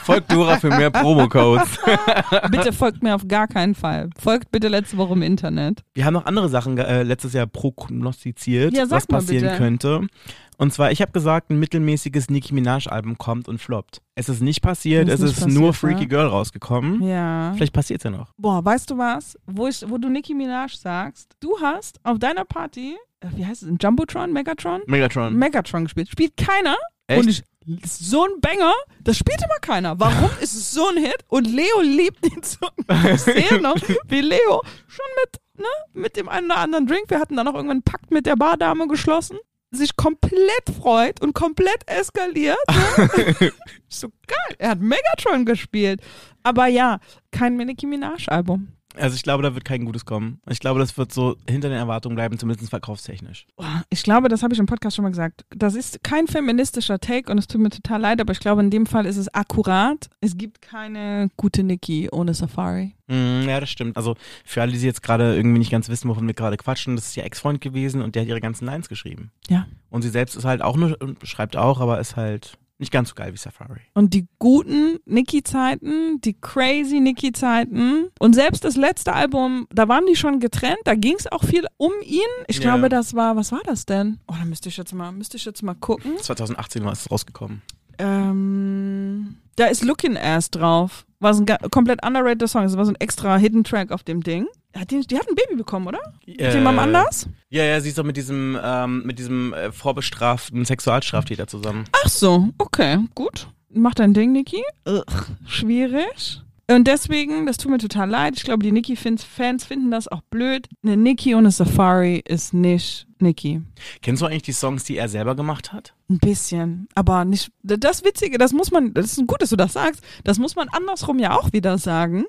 Folgt Dora für mehr Promocodes. Bitte folgt mir auf gar keinen Fall. Folgt bitte letzte Woche im Internet. Wir haben noch andere Sachen äh, letztes Jahr prognostiziert, Ja, was passieren bitte. könnte. Und zwar, ich habe gesagt, ein mittelmäßiges Nicki Minaj-Album kommt und floppt. Es ist nicht passiert, Ist es nicht ist nur passiert, Freaky ne? Girl rausgekommen. Ja. Vielleicht passiert's ja noch. Boah, weißt du was? Wo, ich, wo du Nicki Minaj sagst, du hast auf deiner Party, äh, wie heißt es, ein Jumbotron, Megatron? Megatron. Megatron gespielt. Spielt keiner. Echt? Und ich, so ein Banger, das spielt immer keiner. Warum ist es so ein Hit? Und Leo liebt ihn so. Ich sehe noch, wie Leo schon mit, ne, mit dem einen oder anderen Drink, wir hatten dann noch irgendwann einen Pakt mit der Bardame geschlossen, sich komplett freut und komplett eskaliert. Ne? so geil. Er hat Megatron gespielt. Aber ja, kein Nicki Minaj-Album. Also ich glaube, da wird kein Gutes kommen. Ich glaube, das wird so hinter den Erwartungen bleiben, zumindest verkaufstechnisch. Ich glaube, das habe ich im Podcast schon mal gesagt. Das ist kein feministischer Take und es tut mir total leid, aber ich glaube, in dem Fall ist es akkurat. Es gibt keine gute Nicki ohne Safari. Mm, ja, das stimmt. Also für alle, die jetzt gerade irgendwie nicht ganz wissen, wovon wir gerade quatschen, das ist ihr Ex-Freund gewesen und der hat ihre ganzen Lines geschrieben. Ja. Und sie selbst ist halt auch nur, schreibt auch, aber ist halt nicht ganz so geil wie Safari. Und die guten Nicki-Zeiten, die crazy Nicki-Zeiten und selbst das letzte Album, da waren die schon getrennt, da ging es auch viel um ihn. Ich Ja. glaube, das war, was war das denn? Oh, da müsste ich jetzt mal, müsste ich jetzt mal gucken. 2018 war es rausgekommen. Ähm, da ist Looking Ass drauf. War so ein komplett underrated Song. Das war so ein extra Hidden Track auf dem Ding. Hat die, die hat ein Baby bekommen, oder? Mit jemandem anders? Ja, ja, sie ist doch mit diesem, ähm, mit diesem äh, vorbestraften Sexualstraftäter zusammen. Ach so, okay, gut. Mach dein Ding, Niki. Ugh, schwierig. Und deswegen, das tut mir total leid. Ich glaube, die Nicki-Fans finden das auch blöd. Eine Nicki ohne Safari ist nicht Nicki. Kennst du eigentlich die Songs, die er selber gemacht hat? Ein bisschen, aber nicht. Das Witzige, das muss man, das ist gut, dass du das sagst. Das muss man andersrum ja auch wieder sagen.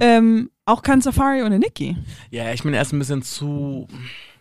Ähm, auch kein Safari ohne Nicki. Ja, ich bin erst ein bisschen zu.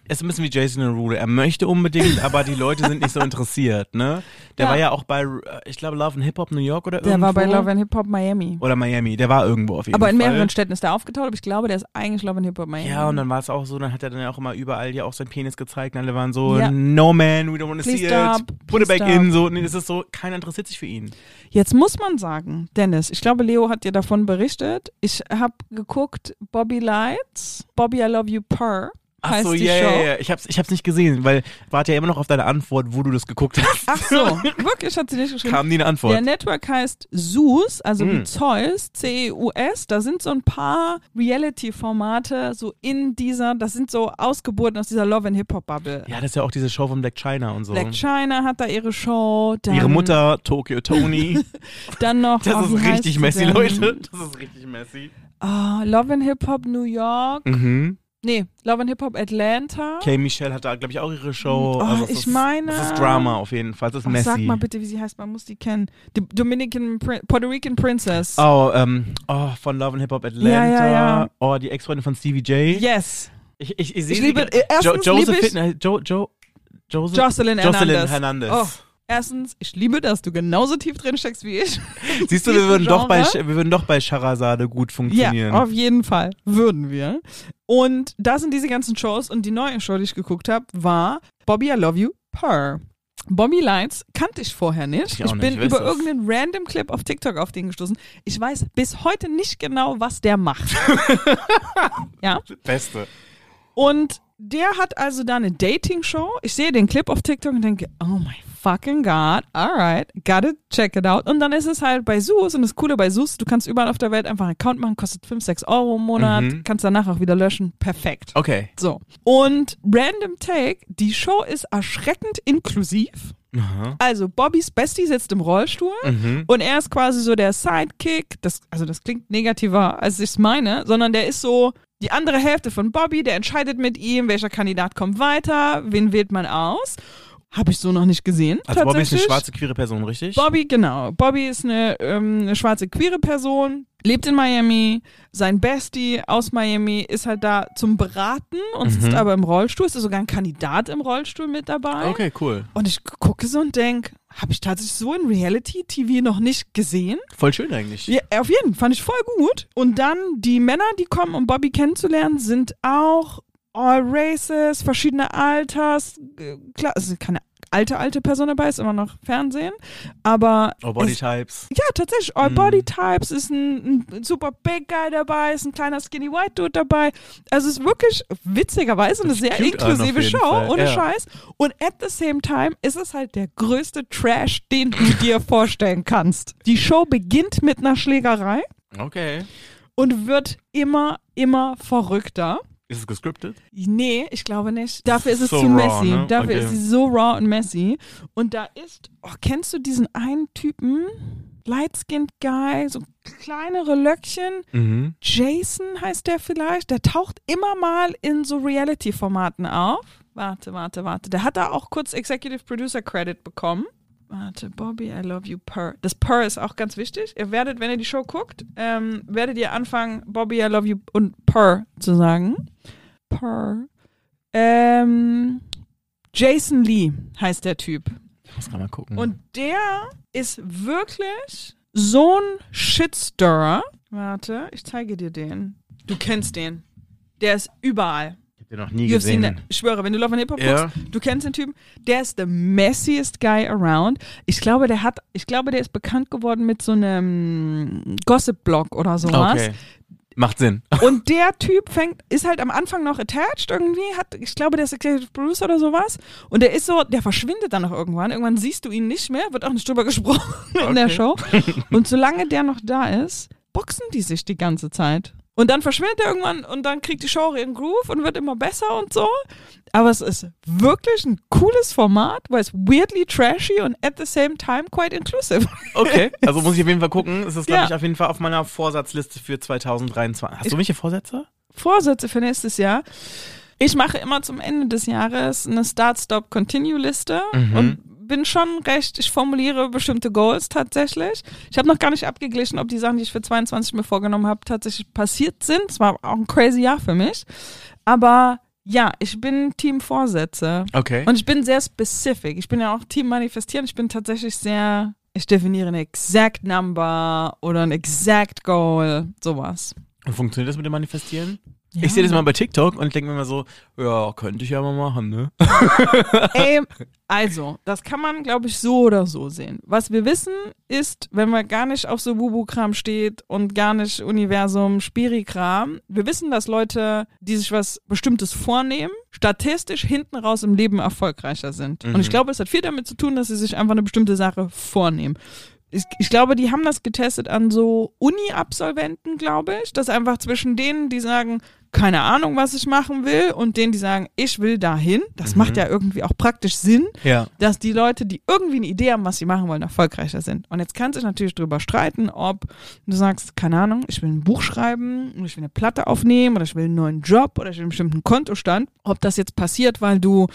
Ist ein bisschen wie Jason Derulo. Er möchte unbedingt, aber die Leute sind nicht so interessiert, ne? Der Ja. war ja auch bei, äh, ich glaube, Love and Hip Hop New York oder Der irgendwo. war bei Love and Hip Hop Miami. Oder Miami. Der war irgendwo auf jeden Aber Fall. in mehreren Städten ist der aufgetaucht, aber ich glaube, der ist eigentlich Love and Hip Hop Miami. Ja, und dann war es auch so, dann hat er dann ja auch immer überall ja auch seinen Penis gezeigt und alle waren so, Ja. no man, we don't want to Please see stop, it, put it please back stop. in, so, nee, das ist so, keiner interessiert sich für ihn. Jetzt muss man sagen, Dennis, ich glaube, Leo hat dir davon berichtet. Ich habe geguckt, Bobby Lights, Bobby I Love You Per. Ach heißt so, Show. ja, ja, ich hab's, ich hab's nicht gesehen, weil ich warte ja immer noch auf deine Antwort, wo du das geguckt hast. Ach so, wirklich hat sie nicht geschrieben. Kam nie eine Der Antwort. Network heißt Zeus, also wie Mm. Zeus, C-E-U-S. Da sind so ein paar Reality-Formate so in dieser, das sind so Ausgeburten aus dieser Love and Hip-Hop-Bubble. Ja, das ist ja auch diese Show von Black China und so. Black China hat da ihre Show. Dann, Ihre Mutter, Tokyo Tony. Dann noch. Das oh, ist wie richtig messy? Leute. Das ist richtig messy. Ah, Love and Hip Hop New York. Mhm. Nee, Love and Hip Hop Atlanta. Kay Michelle hat da, glaube ich, auch ihre Show. Oh, also ich ist, meine- Das ist Drama auf jeden Fall. Das ist messy. sag mal bitte, wie sie heißt. Man muss die kennen. Die Dominican, Prin Puerto Rican Princess. Oh, ähm, oh, von Love and Hip Hop Atlanta. Ja, ja, ja. Oh, die Ex-Freundin von Stevie J. Yes. Ich, ich, ich, Ich sie liebe- äh, erstens jo Joseph liebe ich- Fitner- Jo, Jo, Joseph, Jocelyn Hernandez. Jocelyn Hernandez. Oh. Erstens, ich liebe, dass du genauso tief drin steckst wie ich. Siehst du, wir würden, doch bei, wir würden doch bei Charazade gut funktionieren. Ja, auf jeden Fall würden wir. Und da sind diese ganzen Shows und die neue Show, die ich geguckt habe, war Bobby I Love You Purr. Bobby Lights kannte ich vorher nicht. Ich nicht, bin wer ist über das? irgendeinen random Clip auf TikTok auf den gestoßen. Ich weiß bis heute nicht genau, was der macht. ja. Beste. Und der hat also da eine Dating-Show. Ich sehe den Clip auf TikTok und denke, oh my fucking God, alright, gotta check it out. Und dann ist es halt bei Sus und das Coole bei Sus, du kannst überall auf der Welt einfach einen Account machen, kostet 5, 6 Euro im Monat, Mhm. kannst danach auch wieder löschen. Perfekt. Okay. So. Und Random Take, die Show ist erschreckend inklusiv. Aha. Also Bobbys Bestie sitzt im Rollstuhl Mhm. und er ist quasi so der Sidekick. Das, also das klingt negativer, als ich es meine, sondern der ist so die andere Hälfte von Bobby, der entscheidet mit ihm, welcher Kandidat kommt weiter, wen wählt man aus. Habe ich so noch nicht gesehen. Also Bobby ist eine schwarze, queere Person, richtig? Bobby, genau. Bobby ist eine, ähm, eine schwarze queere Person, lebt in Miami. Sein Bestie aus Miami ist halt da zum Beraten und sitzt Mhm. aber im Rollstuhl. Ist sogar ein Kandidat im Rollstuhl mit dabei. Okay, cool. Und ich gucke so und denke, habe ich tatsächlich so in Reality-TV noch nicht gesehen? Voll schön eigentlich. Ja, auf jeden Fall, fand ich voll gut. Und dann die Männer, die kommen, um Bobby kennenzulernen, sind auch all races, verschiedene Alters. Klar, es ist keine alte, alte Person dabei, ist immer noch Fernsehen. Aber Oh, Body es, Types. ja, tatsächlich, all Mhm. body types ist ein, ein super big Guy dabei, ist ein kleiner skinny white Dude dabei. Also es ist wirklich witzigerweise eine sehr inklusive Show, Fall, ohne ja. Scheiß. Und at the same time ist es halt der größte Trash, den du dir vorstellen kannst. Die Show beginnt mit einer Schlägerei Okay. und wird immer, immer verrückter. Ist es gescriptet? Nee, ich glaube nicht. Dafür ist es So zu raw, messy. ne? Dafür Okay. ist sie so raw und messy. Und da ist, oh, kennst du diesen einen Typen? Light-skinned Guy, so kleinere Löckchen. Mhm. Jason heißt der vielleicht. Der taucht immer mal in so Reality-Formaten auf. Warte, warte, warte. Der hat da auch kurz Executive Producer Credit bekommen. Warte, Bobby, I love you, Purr. Das Purr ist auch ganz wichtig. Ihr werdet, wenn ihr die Show guckt, ähm, werdet ihr anfangen, Bobby, I love you und Purr zu sagen. Purr. Ähm, Jason Lee heißt der Typ. Ich muss mal gucken. Und der ist wirklich so ein Shitstirrer. Warte, ich zeige dir den. Du kennst den. Der ist überall. Den noch nie UFC, gesehen. ne, ich schwöre, wenn du Love and Hip Hop Ja. guckst, du kennst den Typen. Der ist the messiest guy around. Ich glaube, der hat, ich glaube, der ist bekannt geworden mit so einem Gossip-Blog oder sowas. Okay. Macht Sinn. Und der Typ fängt, ist halt am Anfang noch attached irgendwie, hat, ich glaube, der ist Executive Producer oder sowas. Und der ist so, der verschwindet dann noch irgendwann. Irgendwann siehst du ihn nicht mehr, wird auch nicht drüber gesprochen in der Okay. Show. Und solange der noch da ist, boxen die sich die ganze Zeit. Und dann verschwindet er irgendwann und dann kriegt die Show ihren Groove und wird immer besser und so. Aber es ist wirklich ein cooles Format, weil es weirdly trashy und at the same time quite inclusive. Okay. Also muss ich auf jeden Fall gucken. Es ist, glaube Ja. ich, auf jeden Fall auf meiner Vorsatzliste für 2023. Hast du welche Vorsätze? Vorsätze für nächstes Jahr. Ich mache immer zum Ende des Jahres eine Start-Stop-Continue-Liste Mhm. und bin schon recht, ich formuliere bestimmte Goals tatsächlich. Ich habe noch gar nicht abgeglichen, ob die Sachen, die ich für 22 mir vorgenommen habe, tatsächlich passiert sind. Es war auch ein crazy Jahr für mich. Aber ja, ich bin Team Vorsätze. Okay. Und ich bin sehr specific. Ich bin ja auch Team Manifestieren. Ich bin tatsächlich sehr, ich definiere eine exact number oder ein exact goal, sowas. Und funktioniert das mit dem Manifestieren? Ja. Ich sehe das mal bei TikTok und denke mir immer so, ja, könnte ich ja mal machen, ne? Ey, also, das kann man, glaube ich, so oder so sehen. Was wir wissen ist, wenn man gar nicht auf so Bubu-Kram steht und gar nicht Universum, Spiri-Kram, wir wissen, dass Leute, die sich was Bestimmtes vornehmen, statistisch hinten raus im Leben erfolgreicher sind. Und ich glaube, es hat viel damit zu tun, dass sie sich einfach eine bestimmte Sache vornehmen. Ich, ich glaube, die haben das getestet an so Uni-Absolventen, glaube ich, dass einfach zwischen denen, die sagen, keine Ahnung, was ich machen will, und denen, die sagen, ich will dahin, das macht ja irgendwie auch praktisch Sinn, Ja. dass die Leute, die irgendwie eine Idee haben, was sie machen wollen, erfolgreicher sind. Und jetzt kannst du dich natürlich darüber streiten, ob du sagst, keine Ahnung, ich will ein Buch schreiben, oder ich will eine Platte aufnehmen, oder ich will einen neuen Job, oder ich will einen bestimmten Kontostand. Ob das jetzt passiert, weil du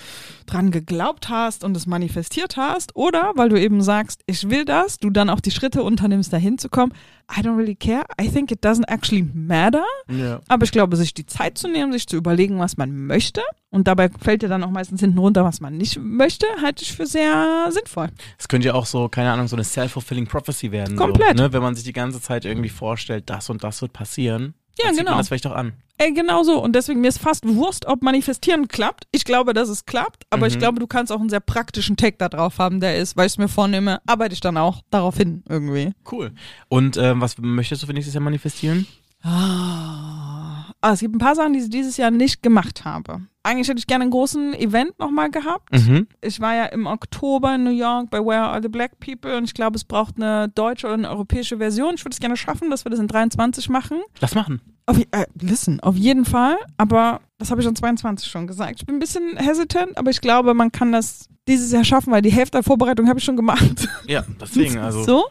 dran geglaubt hast und es manifestiert hast, oder weil du eben sagst, ich will das, du dann auch die Schritte unternimmst, dahin zu kommen. I don't really care. I think it doesn't actually matter. Ja. Aber ich glaube, sich die Zeit zu nehmen, sich zu überlegen, was man möchte. Und dabei fällt dir dann auch meistens hinten runter, was man nicht möchte, halte ich für sehr sinnvoll. Es könnte ja auch so, keine Ahnung, so eine self-fulfilling prophecy werden. Komplett. So, ne? Wenn man sich die ganze Zeit irgendwie vorstellt, das und das wird passieren. Ja, genau. Man das vielleicht auch an. Ey, genau so. Und deswegen, mir ist fast Wurst, ob manifestieren klappt. Ich glaube, dass es klappt, aber ich Mhm. glaube, du kannst auch einen sehr praktischen Take da drauf haben, der ist, weil ich es mir vornehme, arbeite ich dann auch darauf hin irgendwie. Cool. Und ähm, was möchtest du für nächstes Jahr manifestieren? Ah, ah, es gibt ein paar Sachen, die ich dieses Jahr nicht gemacht habe. Eigentlich hätte ich gerne einen großen Event nochmal gehabt. Mhm. Ich war ja im Oktober in New York bei Where Are the Black People und ich glaube, es braucht eine deutsche oder eine europäische Version. Ich würde es gerne schaffen, dass wir das in 23 machen. Lass machen. Auf, äh, listen, auf jeden Fall, aber das habe ich in 22 schon gesagt. Ich bin ein bisschen hesitant, aber ich glaube, man kann das dieses Jahr schaffen, weil die Hälfte der Vorbereitung habe ich schon gemacht. Ja, deswegen, also. So,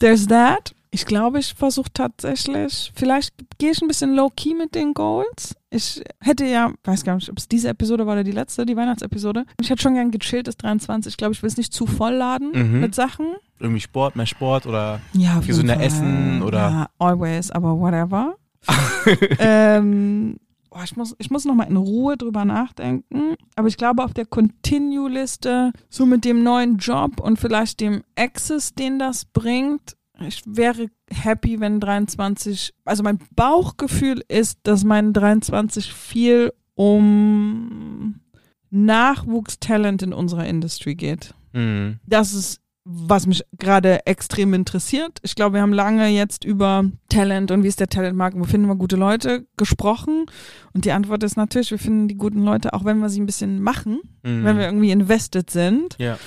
there's that. Ich glaube, ich versuche tatsächlich, vielleicht gehe ich ein bisschen low-key mit den Goals. Ich hätte ja, weiß gar nicht, ob es diese Episode war oder die letzte, die Weihnachtsepisode. Ich hätte schon gern gechillt, das 23. Ich glaube, ich will es nicht zu voll laden Mhm. mit Sachen. Irgendwie Sport, mehr Sport oder Ja, Gesünder Fall. essen oder- Ja, always, aber whatever. ähm, oh, ich muss, ich muss nochmal in Ruhe drüber nachdenken. Aber ich glaube, auf der Continue-Liste, so mit dem neuen Job und vielleicht dem Access, den das bringt, ich wäre happy, wenn 23, also mein Bauchgefühl ist, dass mein 23 viel um Nachwuchstalent in unserer Industrie geht Mhm. das ist, was mich gerade extrem interessiert. Ich glaube, wir haben lange jetzt über Talent und wie ist der Talentmarkt, wo finden wir gute Leute gesprochen. Und die Antwort ist natürlich, wir finden die guten Leute, auch wenn wir sie ein bisschen machen, Mhm. wenn wir irgendwie invested sind. Ja.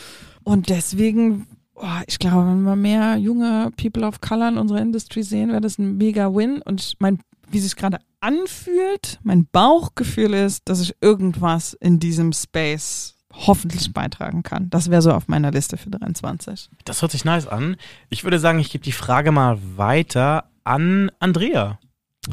Und deswegen, oh, ich glaube, wenn wir mehr junge People of Color in unserer Industry sehen, wäre das ein mega Win. Und mein, wie sich gerade anfühlt, mein Bauchgefühl ist, dass ich irgendwas in diesem Space hoffentlich beitragen kann. Das wäre so auf meiner Liste für 23. Das hört sich nice an. Ich würde sagen, ich gebe die Frage mal weiter an Andrea.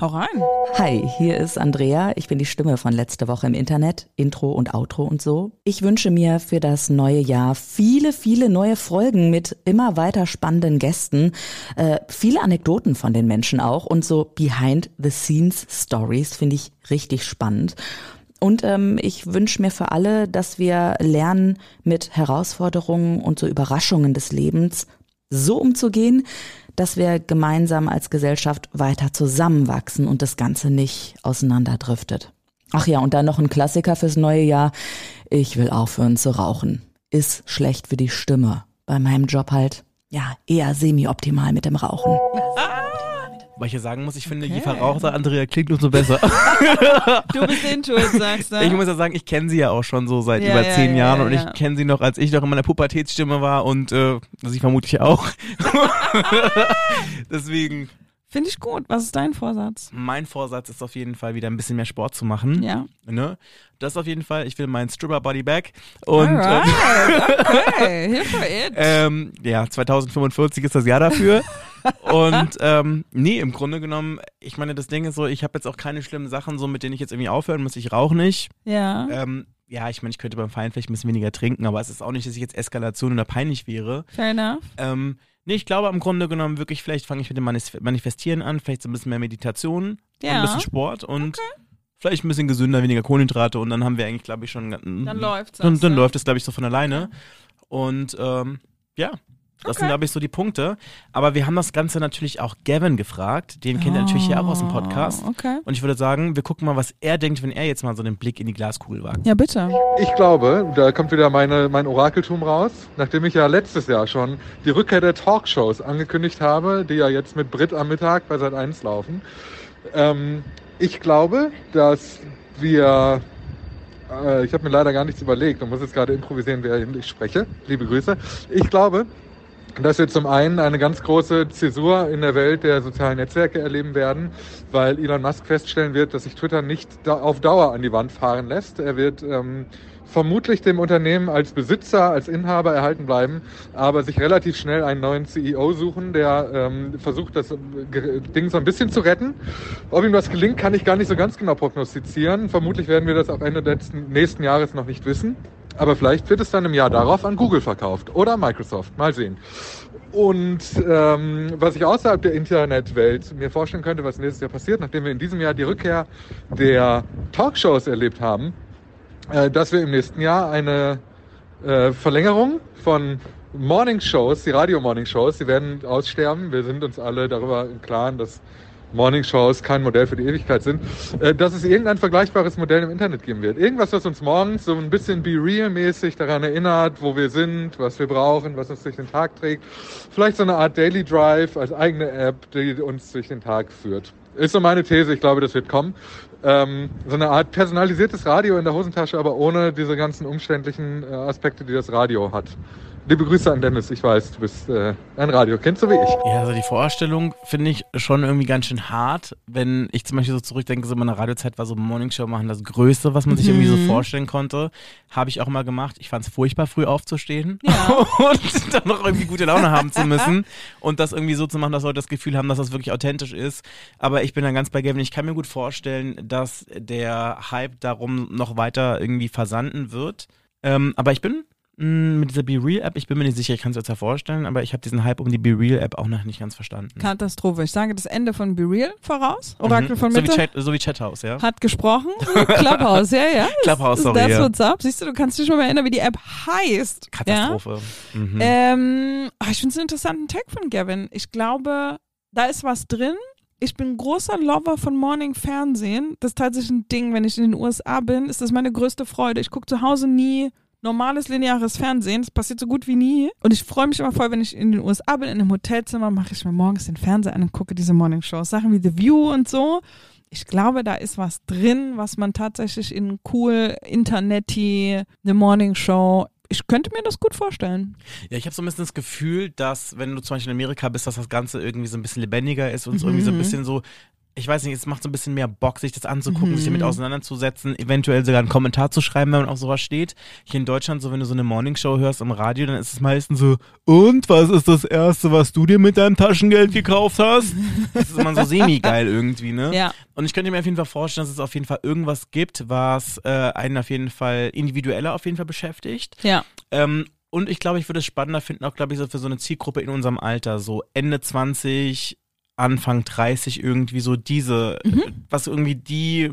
Hau rein. Hi, hier ist Andrea. Ich bin die Stimme von letzte Woche im Internet, Intro und Outro und so. Ich wünsche mir für das neue Jahr viele, viele neue Folgen mit immer weiter spannenden Gästen, äh, viele Anekdoten von den Menschen auch und so Behind-the-Scenes-Stories finde ich richtig spannend. Und ähm, ich wünsche mir für alle, dass wir lernen, mit Herausforderungen und so Überraschungen des Lebens so umzugehen, dass wir gemeinsam als Gesellschaft weiter zusammenwachsen und das Ganze nicht auseinanderdriftet. Ach ja, und dann noch ein Klassiker fürs neue Jahr. Ich will aufhören zu rauchen. Ist schlecht für die Stimme. Bei meinem Job halt, ja, eher semi-optimal mit dem Rauchen. Weil ich ja sagen muss, ich finde, je Okay. verrauchter Andrea klingt, umso besser. Du bist schuld, sagst du. Ich muss ja sagen, ich kenne sie ja auch schon so seit Ja, über ja, zehn ja, Jahren ja, und ich kenne sie noch, als ich noch in meiner Pubertätsstimme war und äh, sie vermutlich auch. Deswegen, Finde ich gut. Was ist dein Vorsatz? mein Vorsatz ist auf jeden Fall wieder ein bisschen mehr Sport zu machen. Ja. Ne? Das auf jeden Fall. Ich will meinen Stripper Body Back. Und Alright, okay, here for it. ähm, ja, 2045 ist das Jahr dafür. Und ähm, nee, im Grunde genommen, ich meine, das Ding ist so, ich habe jetzt auch keine schlimmen Sachen, so mit denen ich jetzt irgendwie aufhören muss. Ich rauche nicht. ja. Ähm, ja, ich meine, ich könnte beim Feiern vielleicht ein bisschen weniger trinken, aber es ist auch nicht, dass ich jetzt Eskalation oder peinlich wäre. Fair enough. Ähm, nee, ich glaube im Grunde genommen wirklich, vielleicht fange ich mit dem Manif Manifestieren an, vielleicht so ein bisschen mehr Meditation, Ja. ein bisschen Sport und vielleicht ein bisschen gesünder, weniger Kohlenhydrate und dann haben wir eigentlich, glaube ich, schon. Dann läuft's. Dann, sagst dann du. läuft es, glaube ich, so von alleine. Und ähm, ja, das sind, Okay. glaube ich, so die Punkte. Aber wir haben das Ganze natürlich auch Gavin gefragt. Den kennt ihr natürlich hier auch aus dem Podcast. Oh, Okay. Und ich würde sagen, wir gucken mal, was er denkt, wenn er jetzt mal so den Blick in die Glaskugel wagt. Ja, bitte. Ich glaube, da kommt wieder meine, mein Orakeltum raus, nachdem ich ja letztes Jahr schon die Rückkehr der Talkshows angekündigt habe, die ja jetzt mit Brit am Mittag bei Sat 1 laufen. Ähm, ich glaube, dass wir, äh, ich habe mir leider gar nichts überlegt und muss jetzt gerade improvisieren, während ich spreche. Liebe Grüße. Ich glaube, dass wir zum einen eine ganz große Zäsur in der Welt der sozialen Netzwerke erleben werden, weil Elon Musk feststellen wird, dass sich Twitter nicht auf Dauer an die Wand fahren lässt. Er wird ähm, vermutlich dem Unternehmen als Besitzer, als Inhaber erhalten bleiben, aber sich relativ schnell einen neuen CEO suchen, der ähm, versucht, das äh, Ding so ein bisschen zu retten. Ob ihm das gelingt, kann ich gar nicht so ganz genau prognostizieren. Vermutlich werden wir das auch Ende des nächsten Jahres noch nicht wissen. Aber vielleicht wird es dann im Jahr darauf an Google verkauft oder Microsoft. Mal sehen. Und ähm, was ich außerhalb der Internetwelt mir vorstellen könnte, was nächstes Jahr passiert, nachdem wir in diesem Jahr die Rückkehr der Talkshows erlebt haben, äh, dass wir im nächsten Jahr eine äh, Verlängerung von Morning Shows, die Radio Morning Shows, die werden aussterben. Wir sind uns alle darüber im Klaren, dass Morning Shows kein Modell für die Ewigkeit sind, äh, dass es irgendein vergleichbares Modell im Internet geben wird. Irgendwas, was uns morgens so ein bisschen Be Real-mäßig daran erinnert, wo wir sind, was wir brauchen, was uns durch den Tag trägt. Vielleicht so eine Art Daily Drive als eigene App, die uns durch den Tag führt. Ist so meine These, ich glaube, das wird kommen. Ähm, so eine Art personalisiertes Radio in der Hosentasche, aber ohne diese ganzen umständlichen äh, Aspekte, die das Radio hat. Liebe Grüße an Dennis, ich weiß, du bist äh, ein Radio, kennst du wie ich. Ja, also die Vorstellung finde ich schon irgendwie ganz schön hart, wenn ich zum Beispiel so zurückdenke, so meine Radiozeit war so Morningshow machen, das Größte, was man sich irgendwie so vorstellen konnte, habe ich auch mal gemacht. Ich fand es furchtbar, früh aufzustehen und dann noch irgendwie gute Laune haben zu müssen und das irgendwie so zu machen, dass Leute das Gefühl haben, dass das wirklich authentisch ist. Aber ich bin dann ganz bei Gavin. Ich kann mir gut vorstellen, dass der Hype darum noch weiter irgendwie versanden wird. Ähm, aber ich bin mit dieser Be Real App, ich bin mir nicht sicher, ich kann es jetzt ja vorstellen, aber ich habe diesen Hype um die Be Real App auch noch nicht ganz verstanden. Katastrophe. Ich sage das Ende von Be Real voraus. Orakel Mhm. von so Mitte wie, Chat, so wie Chathouse, ja? hat gesprochen. Clubhouse, ja, ja. Clubhouse, sorry, That's ja. what's up. Siehst du, du kannst dich schon mal erinnern, wie die App heißt. Katastrophe. Mhm. Ja? Ähm, ah, ich finde es einen interessanten Tag von Gavin. Ich glaube, da ist was drin. Ich bin großer Lover von Morning Fernsehen. Das ist tatsächlich ein Ding, wenn ich in den USA bin, ist das meine größte Freude. Ich gucke zu Hause nie normales lineares Fernsehen. Das passiert so gut wie nie. Und ich freue mich immer voll, wenn ich in den USA bin, in einem Hotelzimmer, mache ich mir morgens den Fernseher an und gucke diese Morning Shows. Sachen wie The View und so. Ich glaube, da ist was drin, was man tatsächlich in cool, Internety, eine Morning Show. Ich könnte mir das gut vorstellen. Ja, ich habe so ein bisschen das Gefühl, dass wenn du zum Beispiel in Amerika bist, dass das Ganze irgendwie so ein bisschen lebendiger ist und so irgendwie so ein bisschen so, ich weiß nicht, es macht so ein bisschen mehr Bock, sich das anzugucken, sich damit auseinanderzusetzen, eventuell sogar einen Kommentar zu schreiben, wenn man auf sowas steht. Hier in Deutschland, so wenn du so eine Morningshow hörst am Radio, dann ist es meistens so, und was ist das Erste, was du dir mit deinem Taschengeld gekauft hast? Das ist immer so semi-geil irgendwie, ne? Ja. Und ich könnte mir auf jeden Fall vorstellen, dass es auf jeden Fall irgendwas gibt, was äh, einen auf jeden Fall individueller auf jeden Fall beschäftigt. Ja. Ähm, und ich glaube, ich würde es spannender finden, auch glaube ich, so für so eine Zielgruppe in unserem Alter, so Ende 20, Anfang 30 irgendwie so diese, Mhm. was irgendwie die,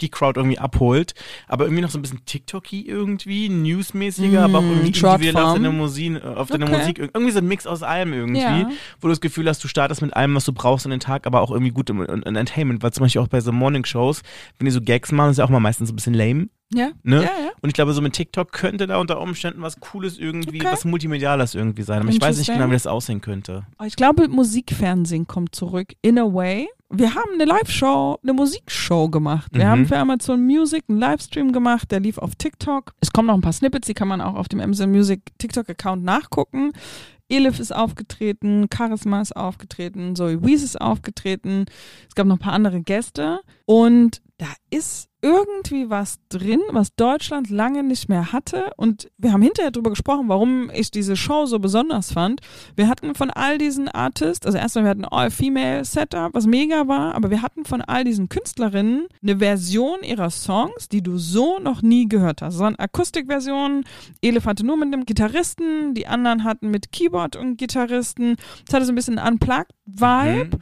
die Crowd irgendwie abholt, aber irgendwie noch so ein bisschen TikToky irgendwie, newsmäßiger, aber auch irgendwie individuell auf deine Musik, auf deine Okay. Musik, irgendwie so ein Mix aus allem irgendwie, Ja. wo du das Gefühl hast, du startest mit allem, was du brauchst in den Tag, aber auch irgendwie gut im, im Entertainment, weil zum Beispiel auch bei so Morning Shows, wenn die so Gags machen, ist ja auch mal meistens so ein bisschen lame. Ja. Ne? Ja, ja. Und ich glaube, so mit TikTok könnte da unter Umständen was Cooles irgendwie, Okay. was Multimediales irgendwie sein. Aber ich weiß nicht genau, wie das aussehen könnte. Ich glaube, Musikfernsehen kommt zurück, in a way. Wir haben eine Live-Show, eine Musikshow gemacht. Wir Mhm. haben für Amazon Music einen Livestream gemacht, der lief auf TikTok. Es kommen noch ein paar Snippets, die kann man auch auf dem Amazon Music TikTok-Account nachgucken. Elif ist aufgetreten, Charisma ist aufgetreten, Zoe Wees ist aufgetreten. Es gab noch ein paar andere Gäste. Und da ist irgendwie was drin, was Deutschland lange nicht mehr hatte. Und wir haben hinterher darüber gesprochen, warum ich diese Show so besonders fand. Wir hatten von all diesen Artists, also erstmal wir hatten ein All-Female-Setup, was mega war, aber wir hatten von all diesen Künstlerinnen eine Version ihrer Songs, die du so noch nie gehört hast. Es waren Akustikversionen, Elif hatte nur mit einem Gitarristen, die anderen hatten mit Keyboard und Gitarristen. Es hatte so ein bisschen Unplugged-Vibe.